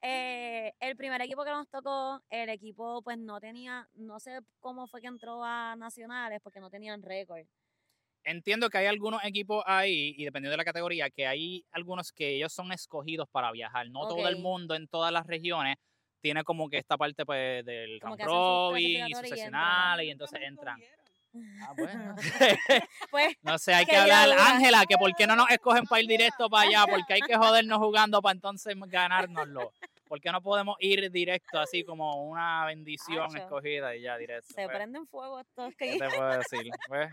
Eh, el primer equipo que nos tocó, el equipo pues no tenía, no sé cómo fue que entró a nacionales porque no tenían récord. Entiendo que hay algunos equipos ahí, y dependiendo de la categoría, que hay algunos que ellos son escogidos para viajar. No todo el mundo en todas las regiones tiene como que esta parte pues del round robin y sucesionales y entonces entran. Ah, bueno. pues, no sé, hay que, hablar, Ángela, que por qué no nos escogen para ir directo para allá, porque hay que jodernos jugando para entonces ganárnoslo. ¿Por qué no podemos ir directo así como una bendición escogida y ya directo? Se pues? prenden fuego estos que... ¿Qué te puedo decir? Pues,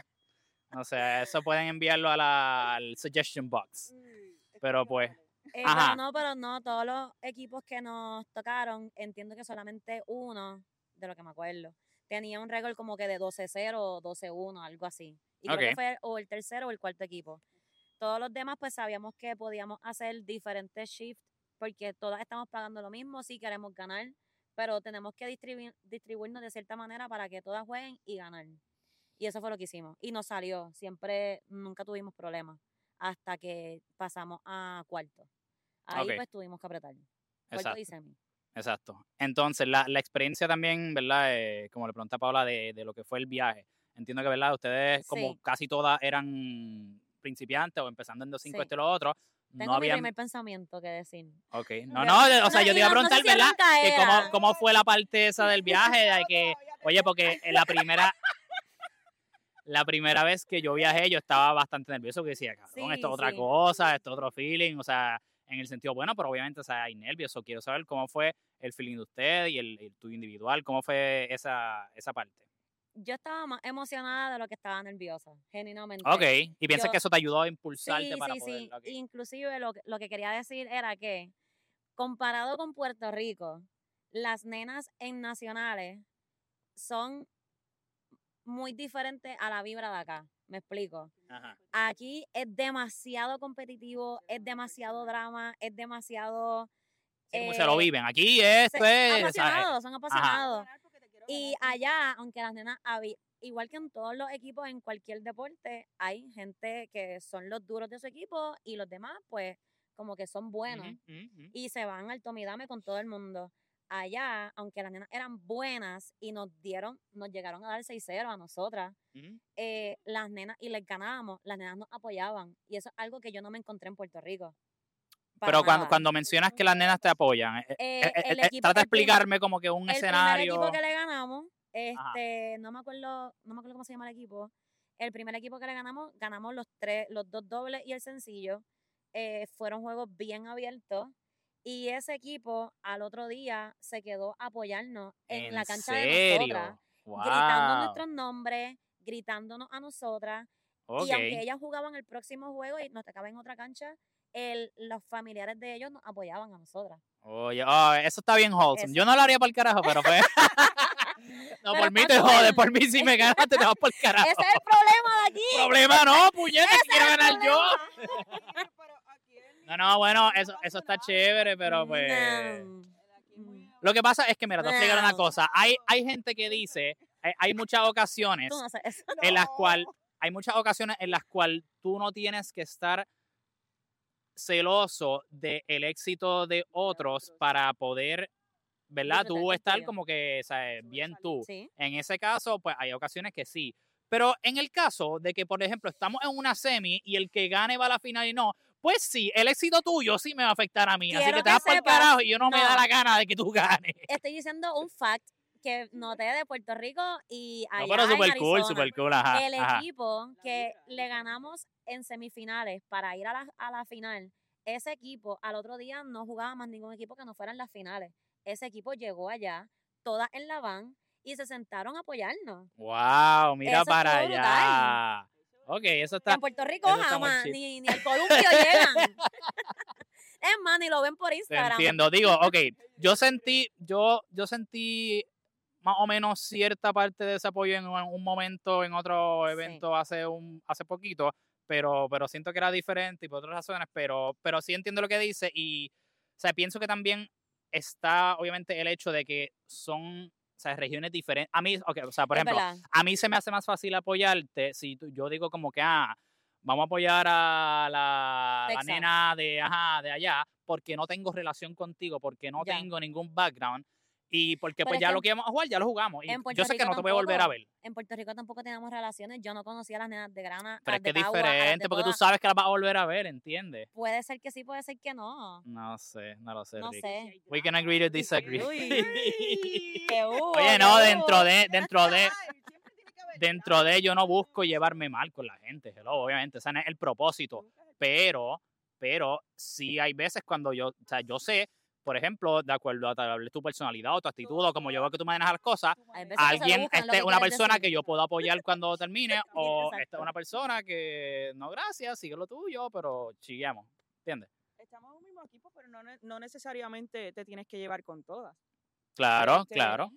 no sé, eso pueden enviarlo a la, al suggestion box. Pero pues... Eh, pero no, pero no, todos los equipos que nos tocaron, entiendo que solamente uno, de lo que me acuerdo, tenía un récord como que de 12-0 o 12-1, algo así. Y creo que fue o el tercero o el cuarto equipo. Todos los demás pues sabíamos que podíamos hacer diferentes shifts porque todas estamos pagando lo mismo, sí queremos ganar, pero tenemos que distribuirnos de cierta manera para que todas jueguen y ganar. Y eso fue lo que hicimos. Y nos salió. Siempre, nunca tuvimos problemas hasta que pasamos a cuarto. Ahí pues tuvimos que apretar. Cuarto y semi. Exacto. Entonces, la, la experiencia también, ¿verdad? Eh, como le pregunta Paula, de, de, lo que fue el viaje. Entiendo que, ¿verdad? Ustedes, como casi todas eran principiantes o empezando en 2.5 este y lo otro. Tengo no mi primer pensamiento que decir. Ok. No, no, o sea, yo te iba a preguntar, ¿verdad? Que cómo, cómo, fue la parte esa del viaje, de que, oye, porque en la primera, la primera vez que yo viajé, yo estaba bastante nervioso, que decía, cabrón, esto es otra cosa, esto es otro feeling, o sea, en el sentido bueno, pero obviamente o sea, hay nervios. O quiero saber cómo fue el feeling de usted y el, tuyo individual, cómo fue esa, esa parte. Yo estaba más emocionada de lo que estaba nerviosa, genuinamente. Ok, y piensas que eso te ayudó a impulsarte para sí, poder... Sí, inclusive lo, lo que quería decir era que comparado con Puerto Rico, las nenas en nacionales son muy diferentes a la vibra de acá. Me explico. Aquí es demasiado competitivo, es demasiado drama, es demasiado... como se lo eh, viven. Aquí es... Pues, apasionados, son apasionados. Y allá, aunque las nenas, igual que en todos los equipos, en cualquier deporte, hay gente que son los duros de su equipo y los demás, pues, como que son buenos. Y se van al tomidame con todo el mundo allá, aunque las nenas eran buenas y nos dieron, nos llegaron a dar 6-0 a nosotras, eh, las nenas, y les ganábamos, las nenas nos apoyaban. Y eso es algo que yo no me encontré en Puerto Rico. Pero cuando, cuando mencionas que las nenas te apoyan, eh, eh, eh, trata de explicarme como que un escenario. El equipo que le ganamos, este, no me acuerdo, no me acuerdo cómo se llama el equipo. El primer equipo que le ganamos, ganamos los tres, los dos dobles y el sencillo. fueron juegos bien abiertos. Y ese equipo al otro día se quedó a apoyarnos en, la cancha de nosotras, gritando nuestros nombres, gritándonos a nosotras. Y aunque ellas jugaban el próximo juego y nos tocaba en otra cancha, el, los familiares de ellos nos apoyaban a nosotras. Oye, oh, eso está bien wholesome. Yo no lo haría por el carajo, pero pues. no, por mí te jode, por mí si me ganas te vas por el carajo. Ese es el problema de aquí. Problema no, puñeta, quiero ganar yo. No, no, bueno, eso, eso está chévere, pero pues. Lo que pasa es que, mira, te voy a explicar una cosa. Hay, hay gente que dice, hay, muchas ocasiones en las cuales hay muchas ocasiones en las cuales tú no tienes que estar celoso del éxito de otros para poder, ¿verdad? Tú estar como que, ¿sabes? Bien tú. En ese caso, pues hay ocasiones que sí. Pero en el caso de que, por ejemplo, estamos en una semi y el que gane va a la final y no, pues sí, el éxito tuyo sí me va a afectar a mí. así que te vas por el carajo y yo no, me da la gana de que tú ganes. Estoy diciendo un fact que noté de Puerto Rico y allá no, pero super cool, super cool, ajá, El equipo que le ganamos en semifinales para ir a la, a la final, ese equipo al otro día no jugaba más ningún equipo que no fuera en las finales. Ese equipo llegó allá, todas en la van, y se sentaron a apoyarnos. ¡Wow! Mira para allá. Ok, eso está. En Puerto Rico jamás, ni, ni al columpio llegan. es más, ni lo ven por Instagram. entiendo, digo, ok, yo sentí, yo, yo sentí más o menos cierta parte de ese apoyo en un momento, en otro evento hace un hace poquito, pero, pero siento que era diferente y por otras razones, pero, pero sí entiendo lo que dice y, o sea, pienso que también está obviamente el hecho de que son sea, regiones diferentes. A mí, okay, o sea, por ejemplo, a mí se me hace más fácil apoyarte si yo digo como que, ah, vamos a apoyar a la, la nena de, ajá, de allá, porque no tengo relación contigo, porque no tengo ningún background. Y porque pues ya lo que íbamos a jugar, ya lo jugamos. Y yo sé que no te voy a volver a ver. En Puerto Rico tampoco teníamos relaciones. Yo no conocía a las nenas de Grana. Pero es que es diferente, porque tú sabes que las vas a volver a ver, ¿entiendes? Puede ser que sí, puede ser que no. No sé, no lo sé. No sé. We can agree to disagree. Oye, no, dentro de, dentro de, dentro de yo no busco llevarme mal con la gente, hello, obviamente, ese es el propósito. Pero, pero sí hay veces cuando yo, o sea, yo sé por ejemplo, de acuerdo a tu personalidad o tu actitud o como yo veo que tú manejas las cosas, alguien, este, una persona que yo puedo apoyar cuando termine o esta es una persona que no, gracias, sigue lo tuyo, pero chillamos, ¿entiendes? Estamos en un mismo equipo, pero no, necesariamente te tienes que llevar con todas. Claro, este, claro.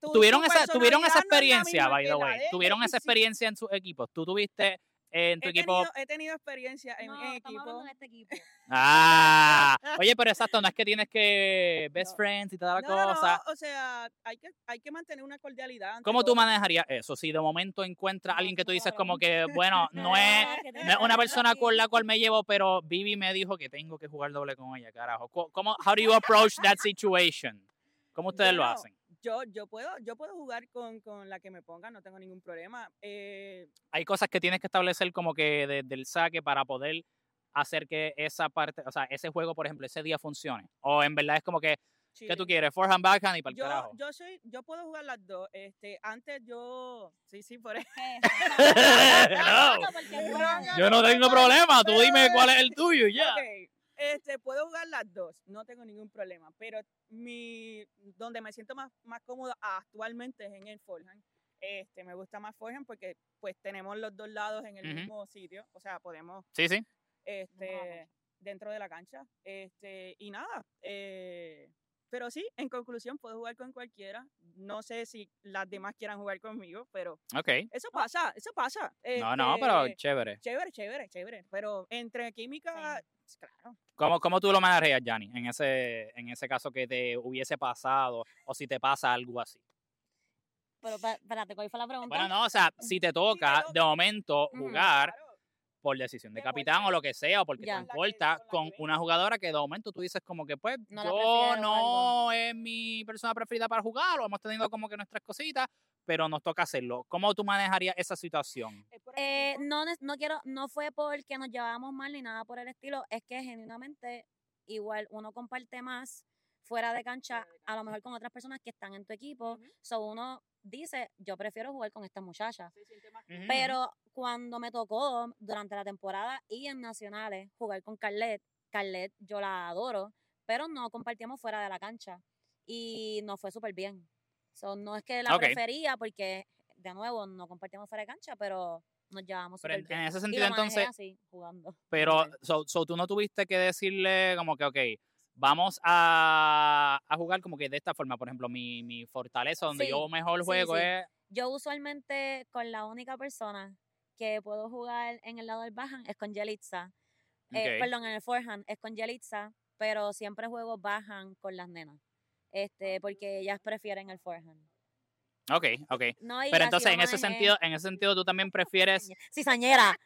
tuvieron esa, tuvieron esa experiencia, by the way. Tuvieron esa experiencia en sus equipos. Tú tuviste en tu he equipo. Tenido, he tenido experiencia en, no, equipo. este equipo. Ah, oye, pero exacto, no es que tienes que best friends y toda la cosa. No, o sea, hay que, hay que mantener una cordialidad. ¿Cómo tú manejarías eso? Si de momento encuentras a alguien que tú dices como que, bueno, no es, no es una persona con la cual me llevo, pero Vivi me dijo que tengo que jugar doble con ella, carajo. ¿Cómo, how do you approach that situation? ¿Cómo ustedes lo hacen? Yo, yo, puedo, yo puedo jugar con, con la que me ponga, no tengo ningún problema. Eh, Hay cosas que tienes que establecer como que desde el saque para poder hacer que esa parte, o sea, ese juego, por ejemplo, ese día funcione. O en verdad es como que, ¿qué tú quieres? Forehand, backhand y para el yo, carajo. Yo, soy, yo puedo jugar las dos. Este, antes yo, sí, sí, por eso. yo no tengo problema, tú dime cuál es el tuyo y ya. Este, puedo jugar las dos, no tengo ningún problema, pero mi, donde me siento más, más cómoda actualmente es en el forehand. Este, me gusta más forehand porque pues tenemos los dos lados en el mismo sitio, o sea, podemos sí, sí. Este, dentro de la cancha. Este, y nada, eh, pero sí, en conclusión, puedo jugar con cualquiera. No sé si las demás quieran jugar conmigo, pero okay. eso pasa, eso pasa. no, no, pero este, chévere. Chévere, chévere, chévere. Pero entre química, claro. ¿Cómo, ¿Cómo, tú lo manejarías, Yanni, en ese, en ese caso que te hubiese pasado o si te pasa algo así? Pero espérate, ¿cuál fue la pregunta? Bueno, no, o sea, si te toca de momento jugar por decisión de capitán o lo que sea, o porque te importa, con una jugadora que de momento tú dices como que pues yo no es mi persona preferida para jugar, o hemos tenido como que nuestras cositas, pero nos toca hacerlo. ¿Cómo tú manejarías esa situación? Eh, no, no quiero, no fue porque nos llevábamos mal ni nada por el estilo, es que genuinamente igual uno comparte más fuera de cancha, a lo mejor con otras personas que están en tu equipo. So uno dice, yo prefiero jugar con esta muchacha. Pero cuando me tocó durante la temporada y en nacionales jugar con Carlet, Carlet yo la adoro, pero no compartíamos fuera de la cancha y nos fue súper bien. So, no es que la prefería porque, de nuevo, no compartíamos fuera de cancha, pero nos llevamos súper bien. En ese sentido, entonces, jugando. Pero, so, tú no tuviste que decirle como que, ok, vamos a, jugar como que de esta forma. Por ejemplo, mi, mi fortaleza donde yo mejor juego es... Yo usualmente con la única persona que puedo jugar en el lado del bajan es con Yelitza. Eh, perdón, en el forehand es con Yelitza, pero siempre juego bajan con las nenas. Este, porque ellas prefieren el forehand. Ok, ok. pero entonces en ese sentido, en ese sentido tú también prefieres. Cizañera.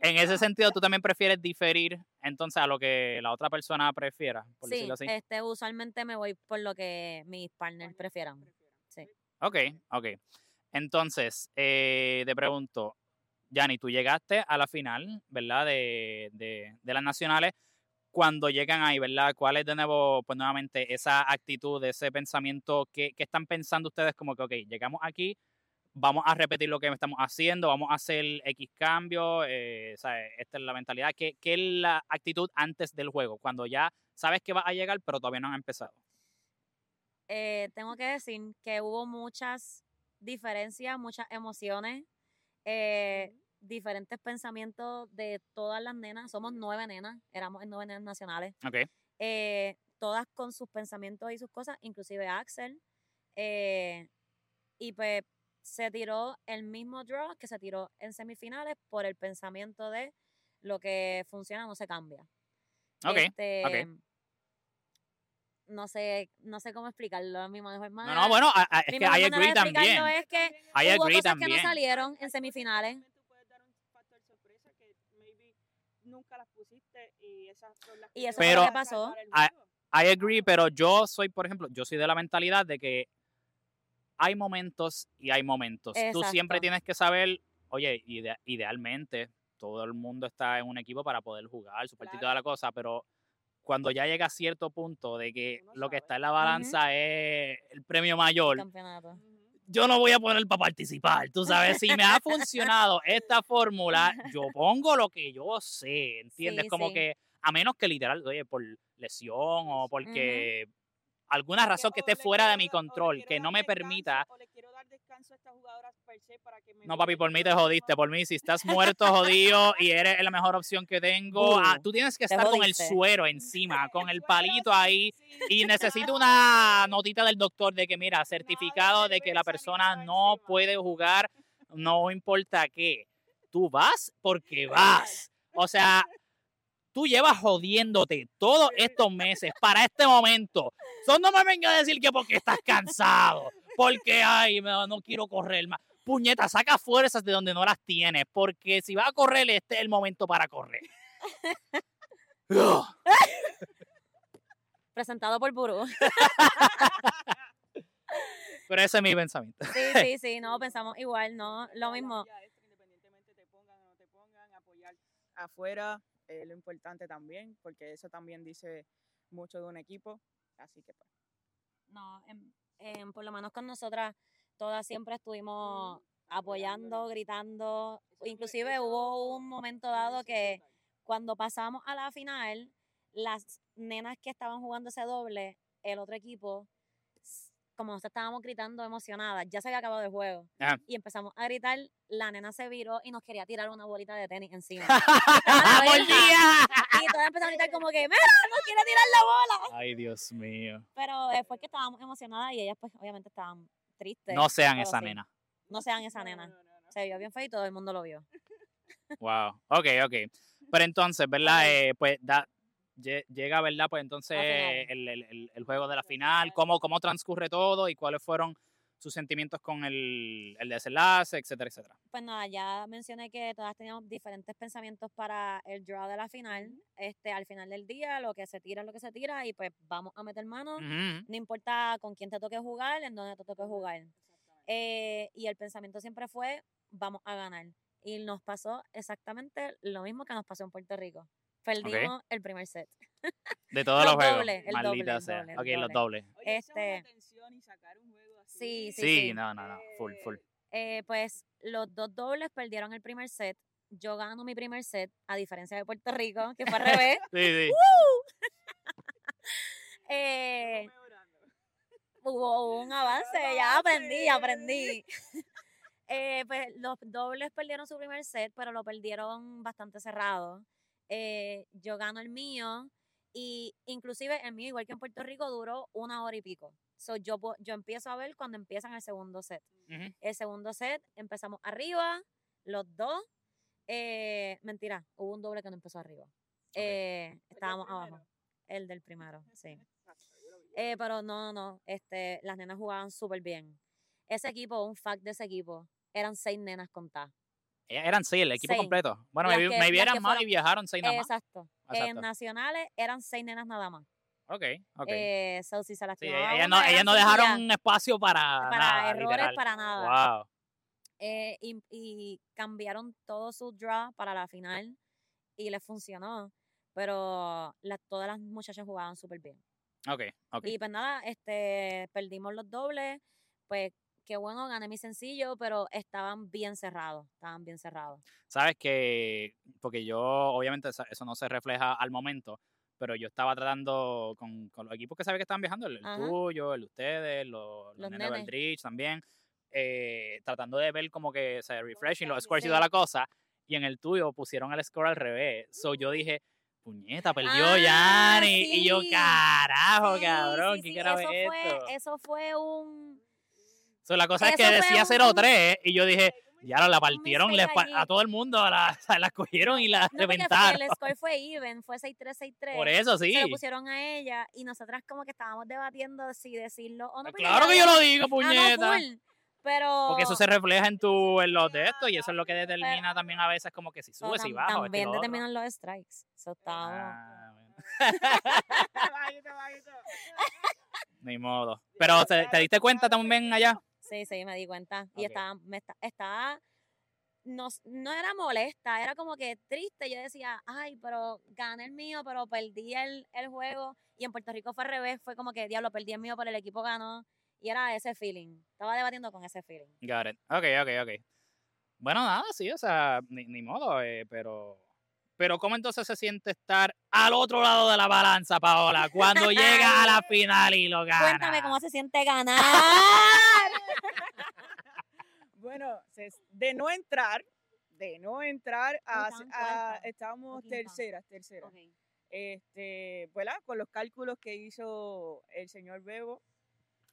En ese sentido, tú también prefieres diferir entonces a lo que la otra persona prefiera, por sí, decirlo así. Este, usualmente me voy por lo que mis partners prefieran. Sí. Ok, ok. Entonces, eh, te pregunto, Yanni, tú llegaste a la final, ¿verdad? De, de, de, las nacionales. Cuando llegan ahí, ¿verdad? ¿Cuál es de nuevo, pues nuevamente, esa actitud, ese pensamiento? ¿Qué, qué están pensando ustedes como que, ok, llegamos aquí, vamos a repetir lo que estamos haciendo, vamos a hacer X cambio, eh, esta es la mentalidad. ¿Qué, ¿Qué, es la actitud antes del juego? Cuando ya sabes que va a llegar, pero todavía no han empezado. Eh, tengo que decir que hubo muchas diferencias, muchas emociones, eh, diferentes pensamientos de todas las nenas. Somos nueve nenas, éramos en nueve nenas nacionales. Okay. todas con sus pensamientos y sus cosas, inclusive Axel. y pues se tiró el mismo draw que se tiró en semifinales por el pensamiento de lo que funciona no se cambia. Ok, este, No sé, no sé cómo explicarlo a mi mejor No, no, bueno, es que I agree también. Es que I hubo cosas que no salieron en semifinales. nunca las pusiste y esas son las y eso pero, es lo que pasó. I, I agree, pero yo soy, por ejemplo, yo soy de la mentalidad de que hay momentos y hay momentos. Tú siempre tienes que saber, oye, idealmente todo el mundo está en un equipo para poder jugar, su partido toda la cosa, pero cuando ya llega a cierto punto de que lo que está en la balanza es el premio mayor, yo no voy a poner para participar, tú sabes, si me ha funcionado esta fórmula, yo pongo lo que yo sé, ¿entiendes? Como que a menos que literal, oye, por lesión o porque alguna razón que esté fuera de mi control, que no me permita... No, papi, por mí te jodiste, por mí, si estás muerto, jodido, y eres la mejor opción que tengo, ah, tú tienes que estar con el suero encima, con el palito ahí, y necesito una notita del doctor de que, mira, certificado de que la persona no puede jugar, no importa qué. Tú vas porque vas. O sea, tú llevas jodiéndote todos estos meses para este momento. Son no me venga a decir que porque estás cansado, porque ay, no quiero correr más. Puñeta, saca fuerzas de donde no las tienes, porque si vas a correr, este es el momento para correr. Presentado por Burú. Pero ese es mi pensamiento. Sí, sí, sí, no, pensamos igual, no, lo mismo. Independientemente te pongan o no te pongan, apoyar afuera, es lo importante también, porque eso también dice mucho de un equipo, así que pues. No, por lo menos con nosotras, todas siempre estuvimos apoyando, gritando, inclusive hubo un momento dado que cuando pasamos a la final, las nenas que estaban jugando ese doble, el otro equipo como nosotros estábamos gritando emocionadas, ya se había acabado el juego. Y empezamos a gritar, la nena se viró y nos quería tirar una bolita de tenis encima. y todas empezamos a gritar como que, mira, nos quiere tirar la bola. Ay, Dios mío. Pero después que estábamos emocionadas y ellas pues obviamente estaban tristes. No sean esa nena. No sean esa nena. se vio bien feo y todo el mundo lo vio. Wow, ok, ok. Pero entonces, ¿verdad? Eh, pues da, llega, ¿verdad? Pues entonces el, juego de la final, cómo, cómo transcurre todo y cuáles fueron sus sentimientos con el, el desenlace, etcétera, etcétera. Pues nada, ya mencioné que todas teníamos diferentes pensamientos para el draw de la final. Este, al final del día, lo que se tira es lo que se tira y pues vamos a meter mano. No importa con quién te toque jugar, en dónde te toque jugar. Eh, y el pensamiento siempre fue, vamos a ganar. Y nos pasó exactamente lo mismo que nos pasó en Puerto Rico Perdimos el primer set. De todos los, juegos. Maldita sea. ok, los dobles. este, Sí, sí, sí. no, no, no. Full, full. Eh, pues los dos dobles perdieron el primer set. Yo gano mi primer set, a diferencia de Puerto Rico, que fue al revés. sí, sí. eh, hubo un avance, ya aprendí, aprendí. Eh, pues los dobles perdieron su primer set, pero lo perdieron bastante cerrado. Eh, yo gano el mío y inclusive el mío, igual que en Puerto Rico, duró una hora y pico. So, yo, yo empiezo a ver cuando empiezan el segundo set. El segundo set empezamos arriba, los dos. Eh, mentira, hubo un doble que no empezó arriba. Eh, estábamos abajo. El del primero, sí. Eh, pero no, no, este, las nenas jugaban súper bien. Ese equipo, un fact de ese equipo, eran seis nenas contadas. Eran seis, el equipo completo. Bueno, me, vieran más y viajaron seis nada más. Exacto. En nacionales eran seis nenas nada más. Ok, ok. Eh, so, si se sí, ellas no, ella no dejaron espacio para, para errores, para nada. Wow. Eh, y, y, cambiaron todo su draw para la final y les funcionó. Pero todas las muchachas jugaban súper bien. Ok, ok. Y pues nada, este, perdimos los dobles. Pues qué bueno, gané mi sencillo, pero estaban bien cerrados, estaban bien cerrados. Sabes que, porque yo, obviamente, eso no se refleja al momento, pero yo estaba tratando con, con los equipos que sabes que estaban viajando, el, tuyo, el de ustedes, los, los, nenes también, eh, tratando de ver como que se refreshing los scores y toda la cosa, y en el tuyo pusieron el score al revés. So yo dije, puñeta, perdió ah, Yanni. Y yo, carajo, cabrón, ¿qué carajo es esto? Eso fue un... So, la cosa es que decía 0-3 y yo dije, ya la partieron a todo el mundo, la, la cogieron y la reventaron. El score fue even, fue 6-3, 6-3. Por eso sí. Se lo pusieron a ella y nosotras como que estábamos debatiendo si decirlo o no. Pues claro que yo lo digo, puñeta. Ah, no, pero... Porque eso se refleja en tu en los de esto y eso es lo que determina también a veces como que si subes y bajas. También determinan los strikes. Eso ah, Ni modo. Pero ¿te, ¿te diste cuenta también allá? Sí, sí, me di cuenta. Y estaba, me estaba, no, no era molesta, era como que triste. Yo decía, ay, pero gané el mío, pero perdí el, el juego. Y en Puerto Rico fue al revés, fue como que, diablo, perdí el mío, pero el equipo ganó. Y era ese feeling. Estaba debatiendo con ese feeling. Got it. Ok, ok, ok. Bueno, nada, sí, o sea, ni, ni modo, eh, pero pero ¿cómo entonces se siente estar al otro lado de la balanza, Paola, cuando llega a la final y lo gana? Cuéntame cómo se siente ganar. Bueno, de no entrar, de no entrar, a, estábamos terceras, terceras. Este, ¿verdad? Con los cálculos que hizo el señor Bebo,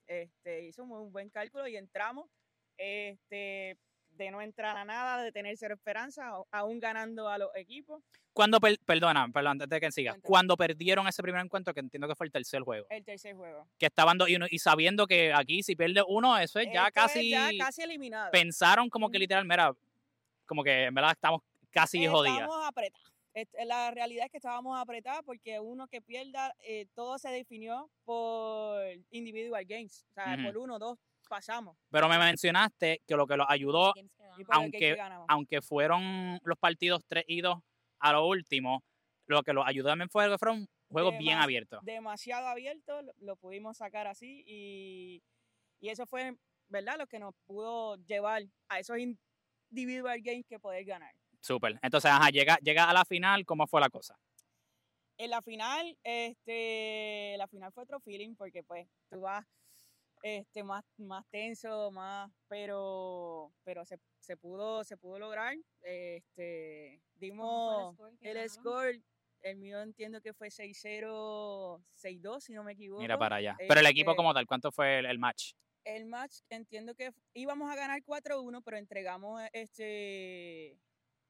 este, hizo un buen cálculo y entramos. Este, de no entrar a nada, de tener cero esperanza, aún ganando a los equipos. Cuando, perdona, perdón, antes de que siga, cuando perdieron ese primer encuentro, que entiendo que fue el tercer juego. El tercer juego. Que estaban dos y, y sabiendo que aquí si pierde uno, eso es ya casi. ya casi eliminado. Pensaron como que literal, mira, como que en verdad estamos casi jodidos. Estábamos apretados. La realidad es que estábamos apretados porque uno que pierda, eh, todo se definió por individual games. O sea, por uno, dos, pasamos. Pero me mencionaste que lo que los ayudó, aunque, aunque fueron los partidos 3 y 2 a lo último, lo que los ayudó también fue que fueron juegos bien abiertos. Demasiado abiertos, lo, pudimos sacar así y, y, eso fue, ¿verdad? Lo que nos pudo llevar a esos individual games que poder ganar. Súper. Entonces, ajá, llega, llega a la final, ¿cómo fue la cosa? En la final, este, la final fue otro feeling porque pues tú vas este, más, más tenso, más, pero, pero se, se pudo, se pudo lograr. Este, dimos el score, el, mío entiendo que fue 6-0, 6-2, si no me equivoco. Mira para allá. Pero el equipo este como tal, ¿cuánto fue el, match? El match entiendo que íbamos a ganar 4-1, pero entregamos este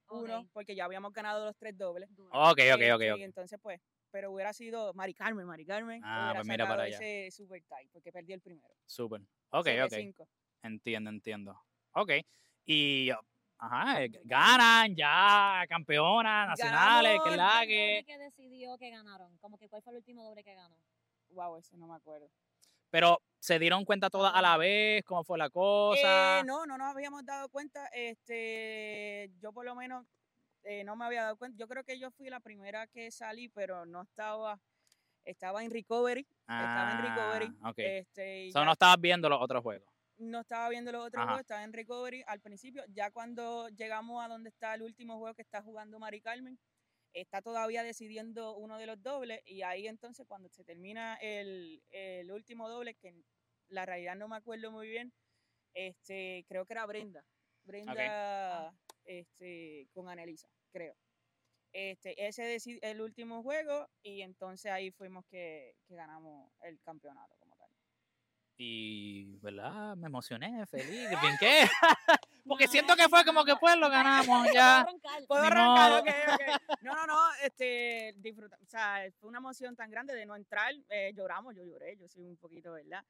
uno, porque ya habíamos ganado los tres dobles. Ok, ok, ok. Y entonces, pues, pero hubiera sido Mari Carmen, Mari Carmen. Ah, pues mira para allá. ese super tie, porque perdí el primero. Súper. Ok, ok. Entiendo, entiendo. Ok. Y, ajá, eh, ganan ya, campeonas nacionales, que la que... que decidió que ganaron? Como que cuál fue el último doble que ganó. Wow, eso no me acuerdo. Pero, ¿se dieron cuenta todas a la vez? ¿Cómo fue la cosa? Eh, no, no nos habíamos dado cuenta. Este, yo por lo menos eh, no me había dado cuenta. Yo creo que yo fui la primera que salí, pero no estaba, estaba en recovery. estaba en recovery. Ah, este, no estabas viendo los otros juegos. No estaba viendo los otros juegos, estaba en recovery al principio. Ya cuando llegamos a donde está el último juego que está jugando Mari Carmen, está todavía decidiendo uno de los dobles y ahí entonces cuando se termina el, el último doble, que la realidad no me acuerdo muy bien, este, creo que era Brenda. Brenda este, con Anelisa, creo. Este, ese es el último juego y entonces ahí fuimos que, que ganamos el campeonato como tal. Y, ¿verdad? Me emocioné, feliz, bien qué. Porque siento que fue como que pues lo ganamos ya. Puedo arrancar, No, no, no, este, disfruta, o sea, fue una emoción tan grande de no entrar, eh, lloramos, yo lloré, yo soy un poquito, ¿verdad?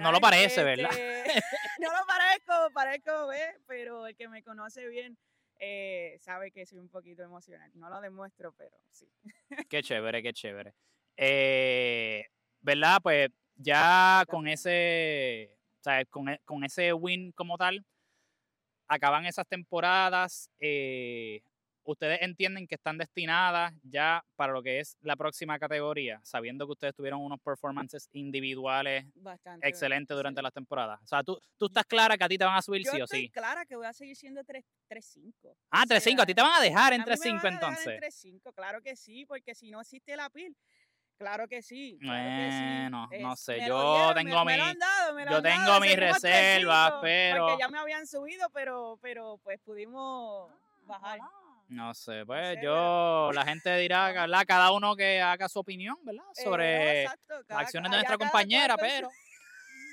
No, lo parece, ¿verdad? Este, no lo parezco, parezco, ¿ves? Pero el que me conoce bien eh, sabe que soy un poquito emocional. No lo demuestro, pero sí. Qué chévere, qué chévere. Eh, ¿Verdad? Pues ya con ese, o sea, con, e, con, ese win como tal, acaban esas temporadas. Eh, ustedes entienden que están destinadas ya para lo que es la próxima categoría, sabiendo que ustedes tuvieron unos performances individuales excelentes durante las temporadas. O sea, ¿tú, tú estás clara que a ti te van a subir sí o sí. clara que voy a seguir siendo 3-5. Ah, 3-5, a ti te van a dejar en 3-5 entonces. 3-5, claro que sí, porque si no existe la PIL, Claro que sí. bueno, no sé, yo tengo mi, yo tengo mis reservas, pero porque ya me habían subido, pero, pero pues pudimos ah, bajar. No sé, pues yo, la gente dirá, ¿verdad? Cada uno que haga su opinión, ¿verdad? Eh, Sobre las acciones de nuestra compañera, pero...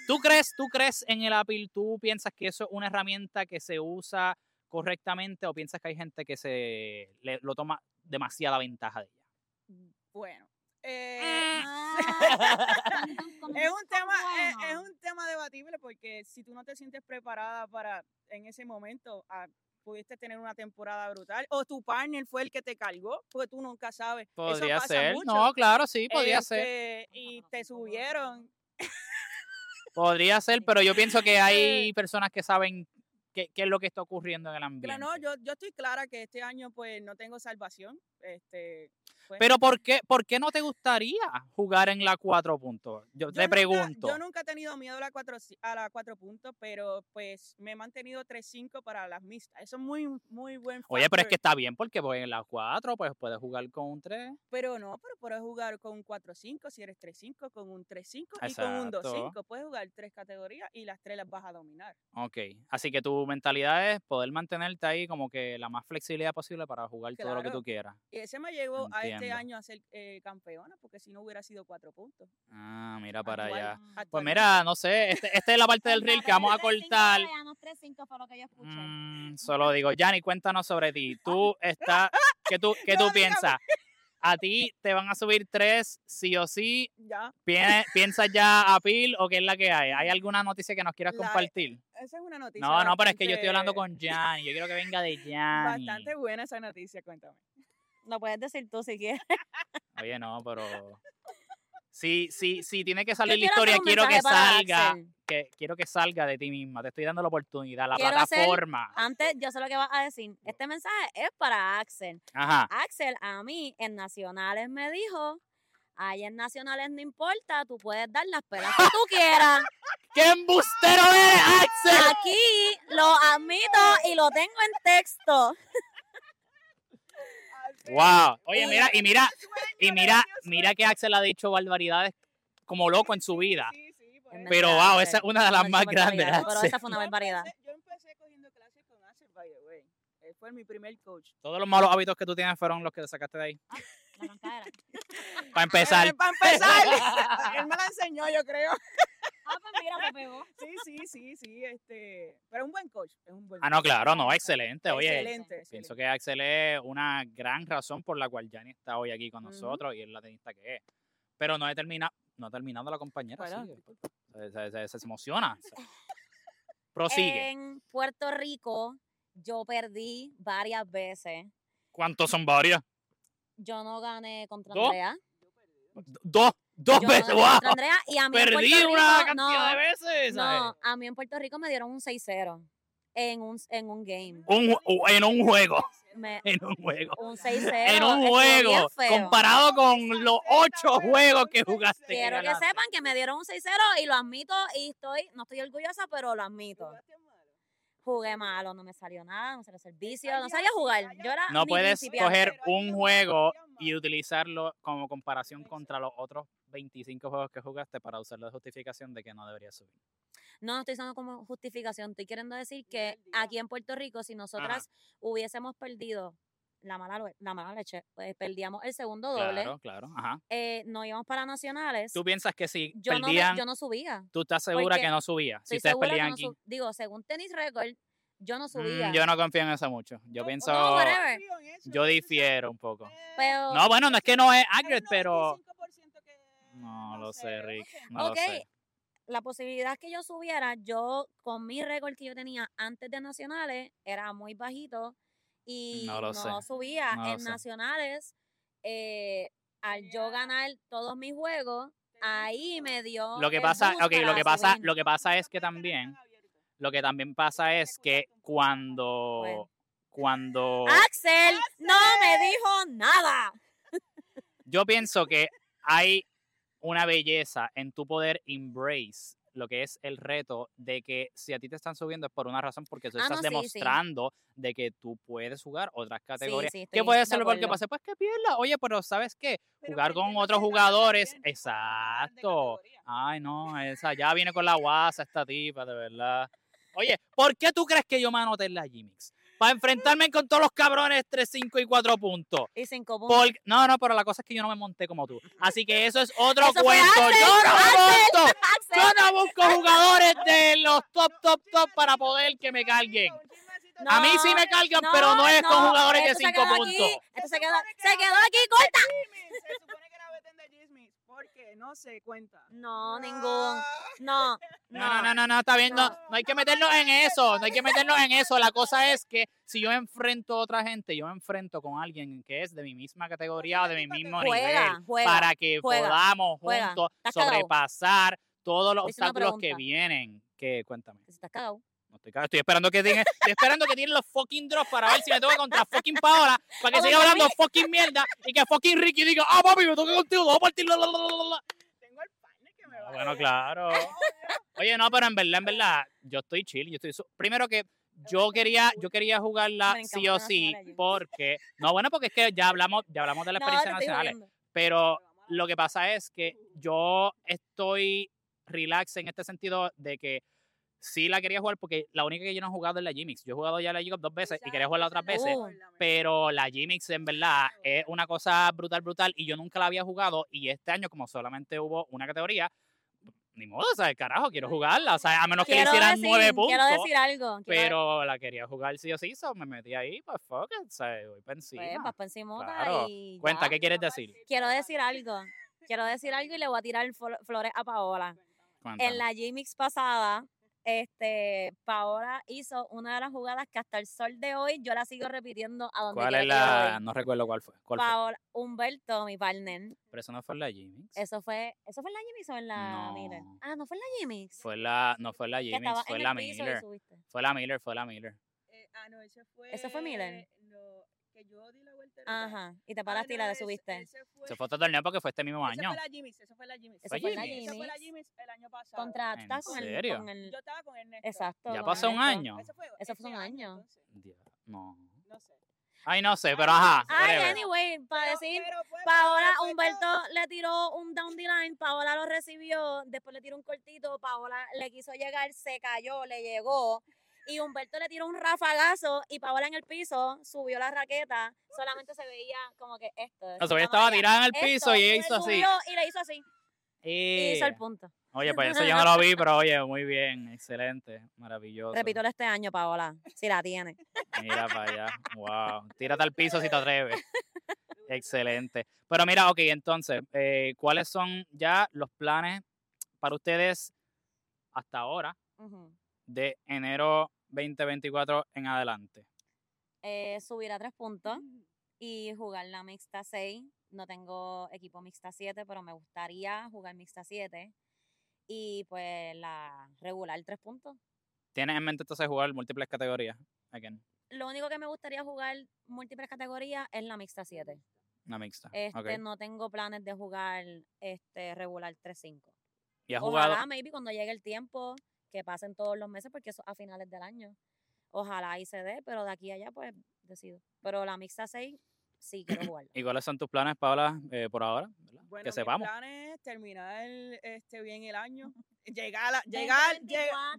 ¿Tú crees, ¿Tú crees en el Apple? ¿Tú piensas que eso es una herramienta que se usa correctamente o piensas que hay gente que se lo toma demasiada ventaja de ella? Bueno, eh, es, un tema, es, un tema debatible porque si tú no te sientes preparada para en ese momento a pudiste tener una temporada brutal, o tu partner fue el que te cargó, porque tú nunca sabes. Podría ser, no, claro, sí, podría ser. Este, y te subieron. Podría ser, pero yo pienso que hay personas que saben qué, qué, es lo que está ocurriendo en el ambiente. Pero no, yo, yo estoy clara que este año pues no tengo salvación. Este, Pero ¿por qué, ¿por qué no te gustaría jugar en la cuatro puntos? Yo, te pregunto. Yo nunca he tenido miedo a la cuatro, a la cuatro puntos, pero pues me he mantenido 3-5 para las mixtas. Eso es muy, muy buen Oye, pero es que está bien porque pues, en la 4 pues puedes jugar con un 3. Pero no, pero puedes jugar con un 4-5 si eres 3-5, con un 3-5 y con un 2-5. Puedes jugar tres categorías y las tres las vas a dominar. Ok, así que tu mentalidad es poder mantenerte ahí como que la más flexibilidad posible para jugar todo lo que tú quieras. Y ese me llevó a este año a ser eh, campeona, porque si no hubiera sido cuatro puntos. Ah, mira para allá. Pues mira, no sé, este, esta es la parte del reel que vamos a cortar. Mm, solo digo, Yanni, cuéntanos sobre ti. Tú estás, ¿qué tú, qué tú piensas? a ti te van a subir tres, sí o sí. Ya. ¿Piensas ya a Pil o qué es la que hay? ¿Hay alguna noticia que nos quieras compartir? Esa es una noticia. No, no, pero es que yo estoy hablando con Jan. Yo quiero que venga de Jan. Bastante buena esa noticia, cuéntame. No puedes decir tú si quieres. Oye, no, pero. Sí, sí, sí, tiene que salir la historia. Quiero que salga. Que, quiero que salga de ti misma. Te estoy dando la oportunidad, la plataforma. antes, yo sé lo que vas a decir. Este mensaje es para Axel. Ajá. Axel, a mí en Nacionales me dijo. Ahí en Nacionales no importa, tú puedes dar las pelas que tú quieras. ¡Qué embustero eres, Axel! Aquí lo admito y lo tengo en texto. Wow. Oye, mira, y mira, y mira, mira que Axel ha dicho barbaridades como loco en su vida. Pero wow, esa es una de las más grandes. Pero esa fue una barbaridad. Yo empecé cogiendo clases con Axel, by the way. Él fue mi primer coach. Todos los malos hábitos que tú tienes fueron los que sacaste de ahí. Para empezar. Eh, para empezar. Él me la enseñó, yo creo. Ah, pues mira, me pegó. Sí, sí, sí, sí. Este, pero es un buen coach. Es un buen ah, no, claro, no, excelente. Oye, excelente, pienso que Axel es una gran razón por la cual Jani está hoy aquí con nosotros y es la tenista que es. Pero no he terminado, no ha terminado la compañera. se, se, emociona. Prosigue. En Puerto Rico yo perdí varias veces. ¿Cuántos son varias? Yo no gané contra Andrea. Dos. Dos veces, wow. Andrea, y a mí Perdí en Puerto una cantidad de veces. No, a mí en Puerto Rico me dieron un 6-0 en un, en un game. Un, en un juego. en un juego. Un 6-0. En un juego. Comparado con los ocho juegos que jugaste. Quiero que, sepan que me dieron un 6-0 y lo admito y estoy, no estoy orgullosa, pero lo admito. Jugué malo, no me salió nada, no salió servicio, no sabía jugar. Yo era no puedes coger un juego y utilizarlo como comparación contra los otros 25 juegos que jugaste para usarlo de justificación de que no debería subir. No, estoy usando como justificación. Estoy queriendo decir que aquí en Puerto Rico, si nosotras hubiésemos perdido la mala, la mala leche, pues perdíamos el segundo doble. Claro, claro, ajá. Eh, no íbamos para nacionales. ¿Tú piensas que si yo perdían, no yo no subía? ¿Tú estás segura que no subía? Si ustedes perdían aquí. digo, según Tennis Record, yo no mm, subía. yo no confío en eso mucho. Yo pienso. yo difiero un poco. Pero, no, bueno, no es que no es accurate, pero. No lo sé, Rick. No lo sé. La posibilidad que yo subiera, yo con mi récord que yo tenía antes de nacionales, era muy bajito y no, subía en nacionales. Eh, al yo ganar todos mis juegos, ahí me dio. Lo que pasa, okay, lo que pasa, lo que pasa es que también lo que también pasa es que cuando. Cuando. Axel no me dijo nada. Yo pienso que hay una belleza en tu poder embrace lo que es el reto de que si a ti te están subiendo es por una razón porque tú ah, estás demostrando de que tú puedes jugar otras categorías. ¿Qué puede ser porque pase? Pues que pierda. Oye, pero ¿sabes qué? Jugar con otros jugadores. Exacto. Ay, no, esa ya viene con la guasa esta tipa, de verdad. Oye, ¿por qué tú crees que yo me anoté en la Gmix? Para enfrentarme con todos los cabrones 3, 5 y 4 puntos. Y 5 puntos. no, no, pero la cosa es que yo no me monté como tú. Así que eso es otro cuento. yo no me Yo no busco jugadores de los top, top, top para poder que me carguen. a mí sí me cargan, pero no es con jugadores de 5 puntos. esto se quedó, se quedó aquí, corta. No se cuenta. No, ningún. No, no, no, no, no, está bien. No, no hay que meternos en eso. No hay que meternos en eso. La cosa es que si yo enfrento a otra gente, yo me enfrento con alguien que es de mi misma categoría o de mi mismo nivel. para que podamos juntos sobrepasar todos los obstáculos que vienen. Que, cuéntame. ¿Estás cagado? No estoy Estoy esperando que tienen, estoy esperando que tienen los fucking drops para ver si me toca contra fucking Paola, para que siga hablando fucking mierda y que fucking Ricky diga, ah, papi, me toca contigo, vamos a partir. Tengo el que me va a Bueno, claro. Oye, no, pero en verdad, en verdad, yo estoy chill, yo estoy primero que yo quería, yo quería jugarla sí o sí, porque, no, bueno, porque es que ya hablamos, ya hablamos de la experiencia nacional, pero lo que pasa es que yo estoy relax en este sentido de que sí la quería jugar porque la única que yo no he jugado es la G-Mix. Yo he jugado ya la G dos veces y quería jugarla otras veces, pero la G-Mix en verdad es una cosa brutal, brutal y yo nunca la había jugado y este año como solamente hubo una categoría, ni modo, o sea, carajo, quiero jugarla, o sea, a menos que le hicieran nueve puntos. Quiero decir algo. pero la quería jugar sí o sí, so me metí ahí, pues fuck it, o sea, voy para encima. Pues, para encima y Cuenta, ¿qué quieres decir? Quiero decir algo, quiero decir algo y le voy a tirar flores a Paola. En la G-Mix pasada, este, Paola hizo una de las jugadas que hasta el sol de hoy yo la sigo repitiendo a donde ¿Cuál es la? No recuerdo cuál fue. Paola, Humberto, mi partner. Pero eso no fue en la Jimmy's. Eso fue, ¿eso fue en la Jimmy's o en la Miller? Ah, no fue en la Jimmy's. Fue la, no fue en la Jimmy's, fue en la Miller. Fue la Miller, fue la Miller. Eh, ah, no, ese fue. ¿Eso fue Miller? Que yo di la vuelta. Ajá, y te paraste y la subiste. Se fue otro torneo porque fue este mismo año. Eso fue la Jimmy's, eso fue la Jimmy's. Eso fue la Jimmy's. Eso fue la Jimmy's el año pasado. Contra, ¿En con serio? El, con el... Yo estaba con Ernesto. Exacto. ¿Ya pasó un año? Eso fue, eso fue un año. No. No sé. Ay, no sé, pero ajá. Ay, anyway, para decir, Paola, Humberto le tiró un down the line, Paola lo recibió, después le tiró un cortito, Paola le quiso llegar, se cayó, le llegó, y Humberto le tiró un rafagazo y Paola en el piso subió la raqueta, solamente se veía como que esto. O sea, ella estaba tirada en el piso y ella hizo así. Y le hizo así. Y hizo el punto. Oye, pues eso yo no lo vi, pero oye, muy bien, excelente, maravilloso. Repítelo este año, Paola, si la tiene. Mira para allá, wow. Tírate al piso si te atreves. Excelente. Pero mira, ok, entonces, eh, ¿cuáles son ya los planes para ustedes hasta ahora? De enero 2024 en adelante? Eh, subir a tres puntos y jugar la mixta 6. No tengo equipo mixta 7, pero me gustaría jugar mixta 7. Y pues la regular tres puntos. ¿Tienes en mente entonces jugar múltiples categorías? Again? lo único que me gustaría jugar múltiples categorías es la mixta 7. La mixta. Este, no tengo planes de jugar este regular 3-5. ¿Y has jugado? Ojalá, maybe, cuando llegue el tiempo, que pasen todos los meses, porque eso a finales del año. Ojalá y se dé, pero de aquí a allá, pues, decido. Pero la mixta 6 sí quiero jugar. ¿Y cuáles son tus planes, Paula, eh, por ahora? Bueno, que sepamos. Mis planes terminar este bien el año. Llegar, a, llegar,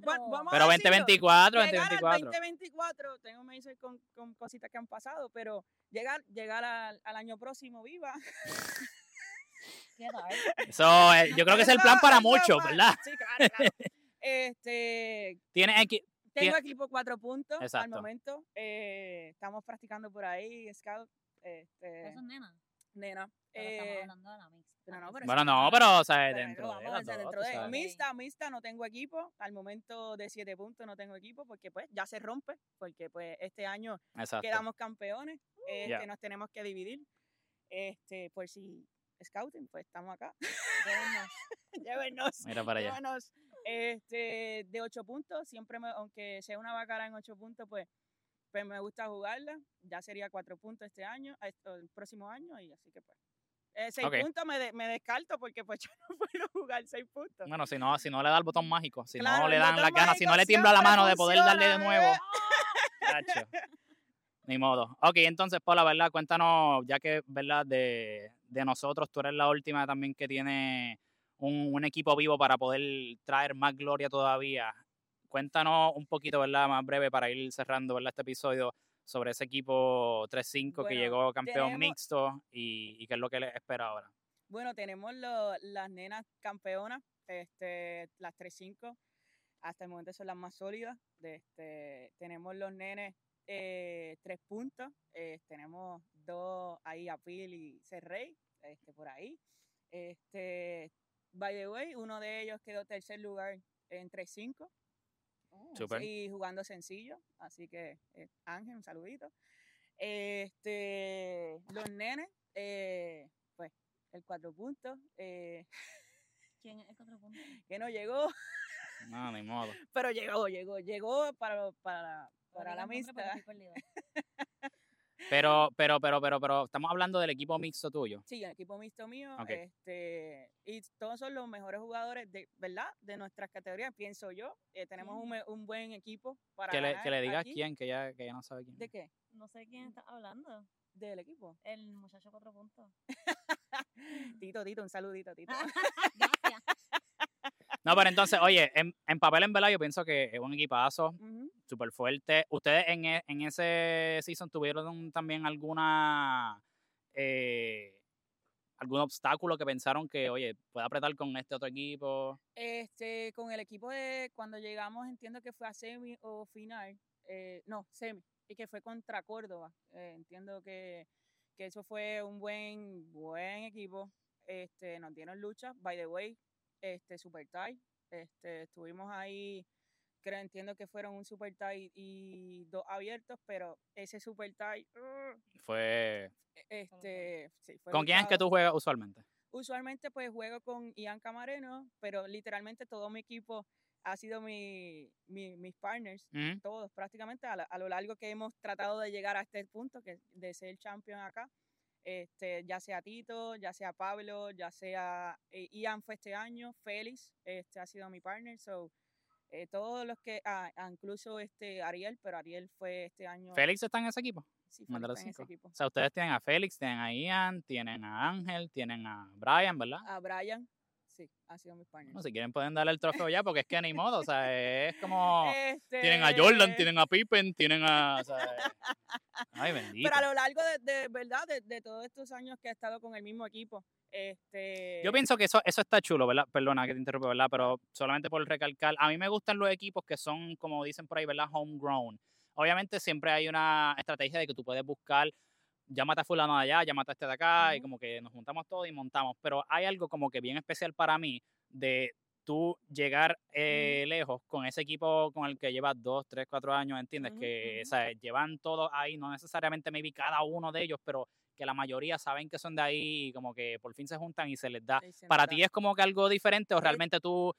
vamos pero 2024, 2024. 2024, tengo me dice con, con, cositas que han pasado, pero llegar, llegar al, al año próximo viva. Eso, eh, yo creo que es el plan para muchos, ¿verdad? Sí, claro, claro. Este, ¿Tienes tengo equipo cuatro puntos al momento. Eh, estamos practicando por ahí, Scout. Este, ¿Eso es nena? Nena. estamos hablando de la mix. bueno, no, pero, o sea, dentro, vamos de, dentro de Mixta, mixta, no tengo equipo. Al momento de siete puntos no tengo equipo porque, pues, ya se rompe. Porque, pues, este año quedamos campeones. Este, Nos tenemos que dividir. Este, por si scouting, pues estamos acá. Llévenos. llévenos. Mira para allá. Llévenos. Este, de ocho puntos, siempre, me, aunque sea una bacara en ocho puntos, pues, pues me gusta jugarla. Ya sería cuatro puntos este año, el próximo año, y así que pues. Eh, seis puntos me, me, descarto porque pues yo no puedo jugar seis puntos. Bueno, si no, si no le da el botón mágico, si no le dan la ganas, si no le tiembla la mano de poder darle de nuevo. Ni modo. Ok, entonces, Paula, ¿verdad? Cuéntanos, ya que, ¿verdad? De, de nosotros, tú eres la última también que tiene un, equipo vivo para poder traer más gloria todavía. Cuéntanos un poquito, ¿verdad? Más breve para ir cerrando, ¿verdad? Este episodio sobre ese equipo 3-5 que llegó campeón mixto y, qué es lo que les espera ahora. Bueno, tenemos las nenas campeonas, este, las 3-5, hasta el momento son las más sólidas. Este, tenemos los nenes eh, tres puntos, eh, tenemos dos ahí, Apil y Cerrey, este, por ahí. Este, By the way, uno de ellos quedó tercer lugar en 3-5. Y jugando sencillo. Así que, eh, Ángel, un saludito. Este, los nenes, eh, pues, el cuatro puntos. Eh, ¿Quién es el cuatro puntos? Que no llegó. No, ni modo. Pero llegó, llegó, llegó para, para, para la amistad. Pero, pero, pero, pero, pero, estamos hablando del equipo mixto tuyo. Sí, el equipo mixto mío. Este, y todos son los mejores jugadores, de ¿verdad? De nuestras categorías, pienso yo. Eh, tenemos un, un, buen equipo para. Que le, que le digas quién, que ya, que ya no sabe quién. ¿De qué? No sé quién está hablando. Del equipo. El muchacho cuatro puntos. tito, Tito, un saludito, Tito. Gracias. No, pero entonces, oye, en, en, papel en verdad yo pienso que es un equipazo, súper fuerte. ¿Ustedes en, e, en, ese season tuvieron también alguna eh, algún obstáculo que pensaron que, oye, puede apretar con este otro equipo? Este, con el equipo de cuando llegamos, entiendo que fue a semi o final, eh, no, semi, y que fue contra Córdoba. Eh, entiendo que, que eso fue un buen, buen equipo. Este, nos dieron lucha. By the way, este, super tie. Este, estuvimos ahí, creo, entiendo que fueron un super tie y dos abiertos, pero ese super tie fue... Este, ¿Con quién es que tú juegas usualmente? Usualmente pues juego con Ian Camareno, pero literalmente todo mi equipo ha sido mi, mis partners, todos prácticamente a, a, lo largo que hemos tratado de llegar a este punto, que de ser champion acá este, ya sea Tito, ya sea Pablo, ya sea eh, Ian fue este año, Félix este, ha sido mi partner, so, eh, todos los que, ah, ah, incluso este Ariel, pero Ariel fue este año. ¿Félix está en ese equipo? Sí, está en ese equipo. O sea, ustedes tienen a Félix, tienen a Ian, tienen a Ángel, tienen a Brian, ¿verdad? A Brian, Sí, ha sido mi partner. No, si quieren pueden darle el trofeo ya, porque es que ni modo, o sea, es como... Tienen a Jordan, este tienen a Pippen, tienen a... O sea, ay, bendito. Pero a lo largo de, de verdad, de, de, todos estos años que he estado con el mismo equipo, este... Yo pienso que eso, eso está chulo, ¿verdad? Perdona que te interrumpa, ¿verdad? Pero solamente por recalcar, a mí me gustan los equipos que son, como dicen por ahí, ¿verdad? Homegrown. Obviamente siempre hay una estrategia de que tú puedes buscar llámate a fulano de allá, llámate a este de acá, y como que nos juntamos todos y montamos. Pero hay algo como que bien especial para mí de tú llegar eh, lejos con ese equipo con el que llevas dos, tres, cuatro años, ¿entiendes? que llevan todos ahí, no necesariamente maybe cada uno de ellos, pero que la mayoría saben que son de ahí y como que por fin se juntan y se les da. ¿Para ti es como que algo diferente o realmente tú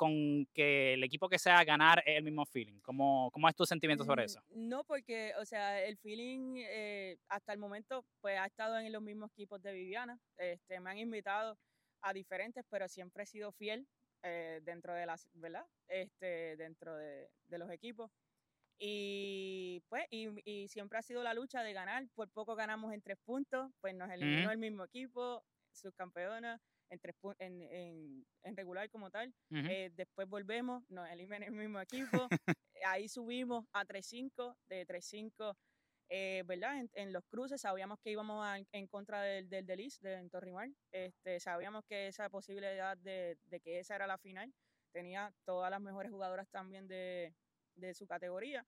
con que el equipo que sea ganar es el mismo feeling. ¿Cómo, cómo es tu sentimiento sobre mm, eso? No, porque, o sea, el feeling eh, hasta el momento, pues ha estado en los mismos equipos de Viviana. Este, me han invitado a diferentes, pero siempre he sido fiel eh, dentro de las, ¿verdad? Este, dentro de, de los equipos. Y pues, y, y, siempre ha sido la lucha de ganar. Por poco ganamos en tres puntos, pues nos eliminó el mismo equipo, subcampeona en, en, en, regular como tal. Eh, después volvemos, nos eliminó el mismo equipo. Ahí subimos a 3-5, de 3-5, eh, ¿verdad? En, los cruces sabíamos que íbamos en contra del, del Delis, de Torrimar. Este, sabíamos que esa posibilidad de, de, que esa era la final. Tenía todas las mejores jugadoras también de, de su categoría.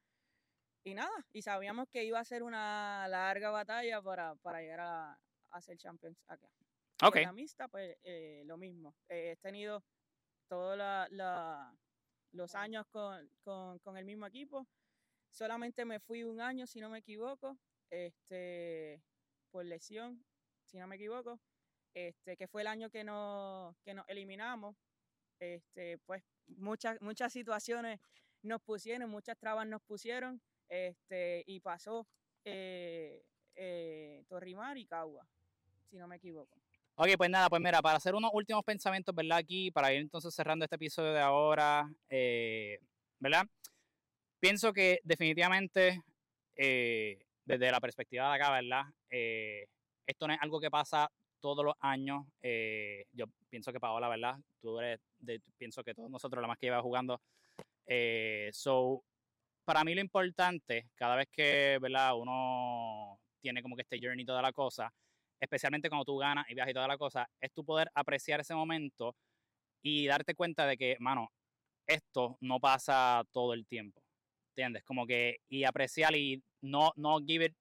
Y nada, y sabíamos que iba a ser una larga batalla para, para llegar a, a ser champions acá. Okay. la mixta, pues eh, lo mismo. Eh, he tenido todos la, los años con, con, con, el mismo equipo. Solamente me fui un año, si no me equivoco, este, por lesión, si no me equivoco, este, que fue el año que nos, que nos eliminamos. Este, pues muchas, muchas situaciones nos pusieron, muchas trabas nos pusieron, este, y pasó eh, eh Torrimar y Cagua, si no me equivoco. Ok, pues nada, pues mira, para hacer unos últimos pensamientos, ¿verdad? Aquí, para ir entonces cerrando este episodio de ahora, eh, ¿verdad? Pienso que definitivamente, eh, desde la perspectiva de acá, ¿verdad? Eh, esto no es algo que pasa todos los años. yo pienso que Paola, ¿verdad? Tú eres, de, pienso que todos nosotros, la más que lleva jugando. so, para mí lo importante, cada vez que, ¿verdad? Uno tiene como que este journey y toda la cosa, especialmente cuando tú ganas y viajas y toda la cosa, es tu poder apreciar ese momento y darte cuenta de que, mano, esto no pasa todo el tiempo. ¿Entiendes? Como que, y apreciar y no, no give it,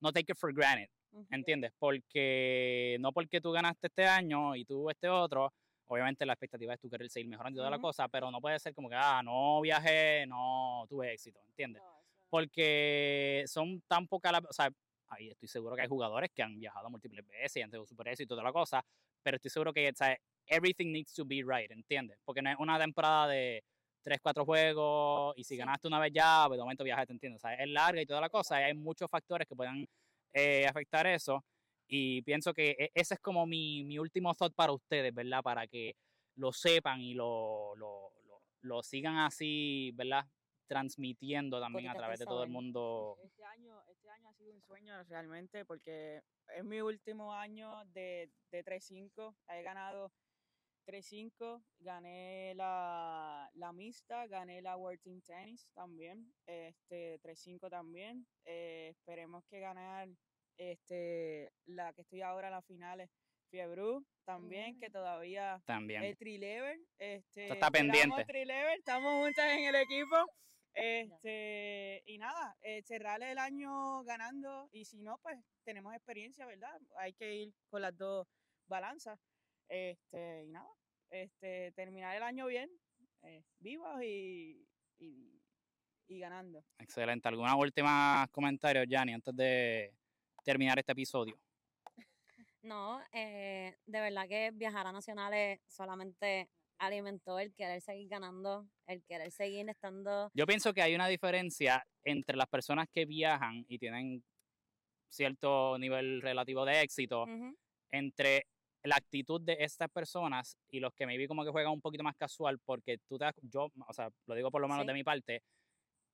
no take it for granted. ¿Entiendes? Porque no porque tú ganaste este año y tú este otro, obviamente la expectativa es tú querer seguir mejorando y toda la cosa, pero no puede ser como que, ah, no viajé, no tuve éxito, ¿entiendes? Porque son tan pocas, o sea, ahí estoy seguro que hay jugadores que han viajado múltiples veces y han tenido super éxito y toda la cosa, pero estoy seguro que everything needs to be right, ¿entiendes? Porque no es una temporada de 3, 4 juegos y si ganaste una vez ya, pues de momento viajaste, ¿entiendes? O sea, es larga y toda la cosa y hay muchos factores que puedan eh, afectar eso y pienso que e, ese es como mi, mi, último thought para ustedes, ¿verdad? Para que lo sepan y lo, lo, lo, lo sigan así, ¿verdad? Transmitiendo también a través de todo el mundo. Este año, un sueño realmente porque es mi último año de, de 3-5. He ganado 3-5, gané la, la mixta, gané la World Team Tennis también, este 3-5 también. Eh, esperemos que ganar este, la que estoy ahora en las finales, Fiebru también, que todavía también. el tri-level. Este, está pendiente. estamos juntas en el equipo. Este, y nada, eh, cerrar el año ganando y si no, pues tenemos experiencia, ¿verdad? Hay que ir con las dos balanzas. Este, y nada, este, terminar el año bien, eh, vivos y, y, ganando. Excelente. ¿Alguna última comentario, Yanni, antes de terminar este episodio? No, eh, de verdad que viajar a nacionales solamente alimentó el querer seguir ganando, el querer seguir estando... Yo pienso que hay una diferencia entre las personas que viajan y tienen cierto nivel relativo de éxito, entre la actitud de estas personas y los que me vi como que juegan un poquito más casual, porque tú te yo, o sea, lo digo por lo menos de mi parte,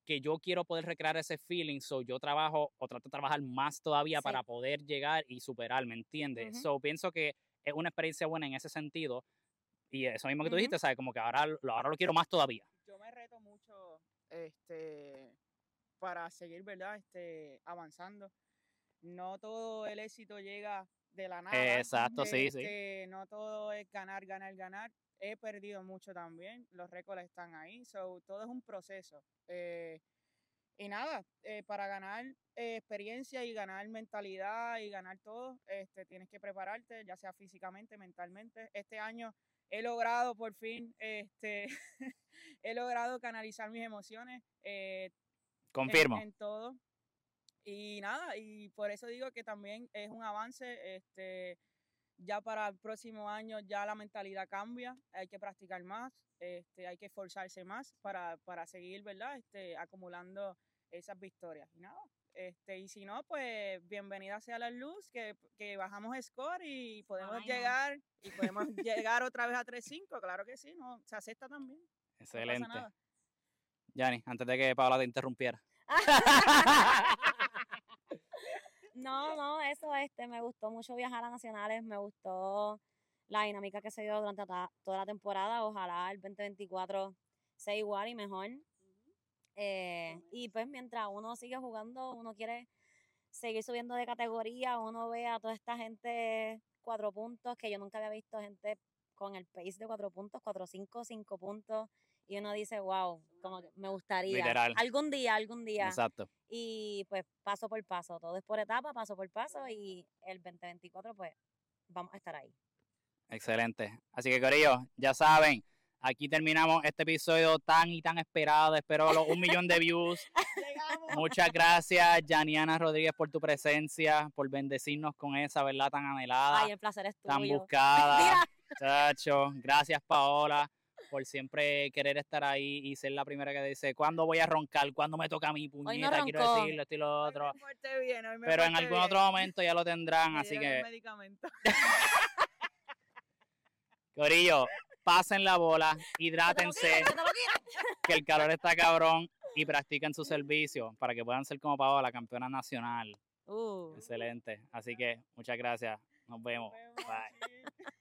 que yo quiero poder recrear ese feeling, so yo trabajo o trato de trabajar más todavía para poder llegar y superar, ¿me entiendes? So pienso que es una experiencia buena en ese sentido, y eso mismo que tú dijiste, ¿sabes? Como que ahora, ahora lo quiero más todavía. Yo me reto mucho este, para seguir, ¿verdad? Este, avanzando. No todo el éxito llega de la nada. Exacto, sí, sí. Este, no todo es ganar, ganar, ganar. He perdido mucho también. Los récords están ahí. So, todo es un proceso. Eh, y nada, eh, para ganar eh, experiencia y ganar mentalidad y ganar todo, este, tienes que prepararte, ya sea físicamente, mentalmente. Este año he logrado por fin, este, he logrado canalizar mis emociones. Eh, Confirmo. En, todo. Y nada, y por eso digo que también es un avance. Este, ya para el próximo año ya la mentalidad cambia, hay que practicar más, este, hay que esforzarse más para, para seguir, ¿verdad? Este, acumulando esas victorias. Y nada, este, y si no, pues bienvenida sea la luz, que, que bajamos score y podemos llegar y podemos llegar otra vez a 3-5, claro que sí, no, se acepta también. Excelente. Yani, antes de que Paola te interrumpiera. no, no, eso este, me gustó mucho viajar a nacionales, me gustó la dinámica que se dio durante toda la temporada. Ojalá el 2024 sea igual y mejor. Eh, y pues mientras uno sigue jugando, uno quiere seguir subiendo de categoría, uno ve a toda esta gente cuatro puntos, que yo nunca había visto gente con el pace de cuatro puntos, cuatro, cinco, cinco puntos, y uno dice, wow, como me gustaría. Algún día, algún día. Exacto. Y pues paso por paso, todo es por etapa, paso por paso, y el 2024 pues vamos a estar ahí. Excelente. Así que Corillo, ya saben, Aquí terminamos este episodio tan y tan esperado. Espero los un millón de views. Muchas gracias, Janiana Rodríguez, por tu presencia, por bendecirnos con esa verdad tan anhelada. Ay, el placer es tuyo. Tan buscada. Chacho, gracias, Paola, por siempre querer estar ahí y ser la primera que dice, ¿cuándo voy a roncar? ¿Cuándo me toca mi puñeta? Quiero decirlo, esto y lo otro. Pero en algún otro momento ya lo tendrán, así que... Corillo, pasen la bola, hidrátense, que el calor está cabrón y practiquen su servicio para que puedan ser como la campeona nacional. Uh. Excelente. Así que muchas gracias. Nos vemos. Bye.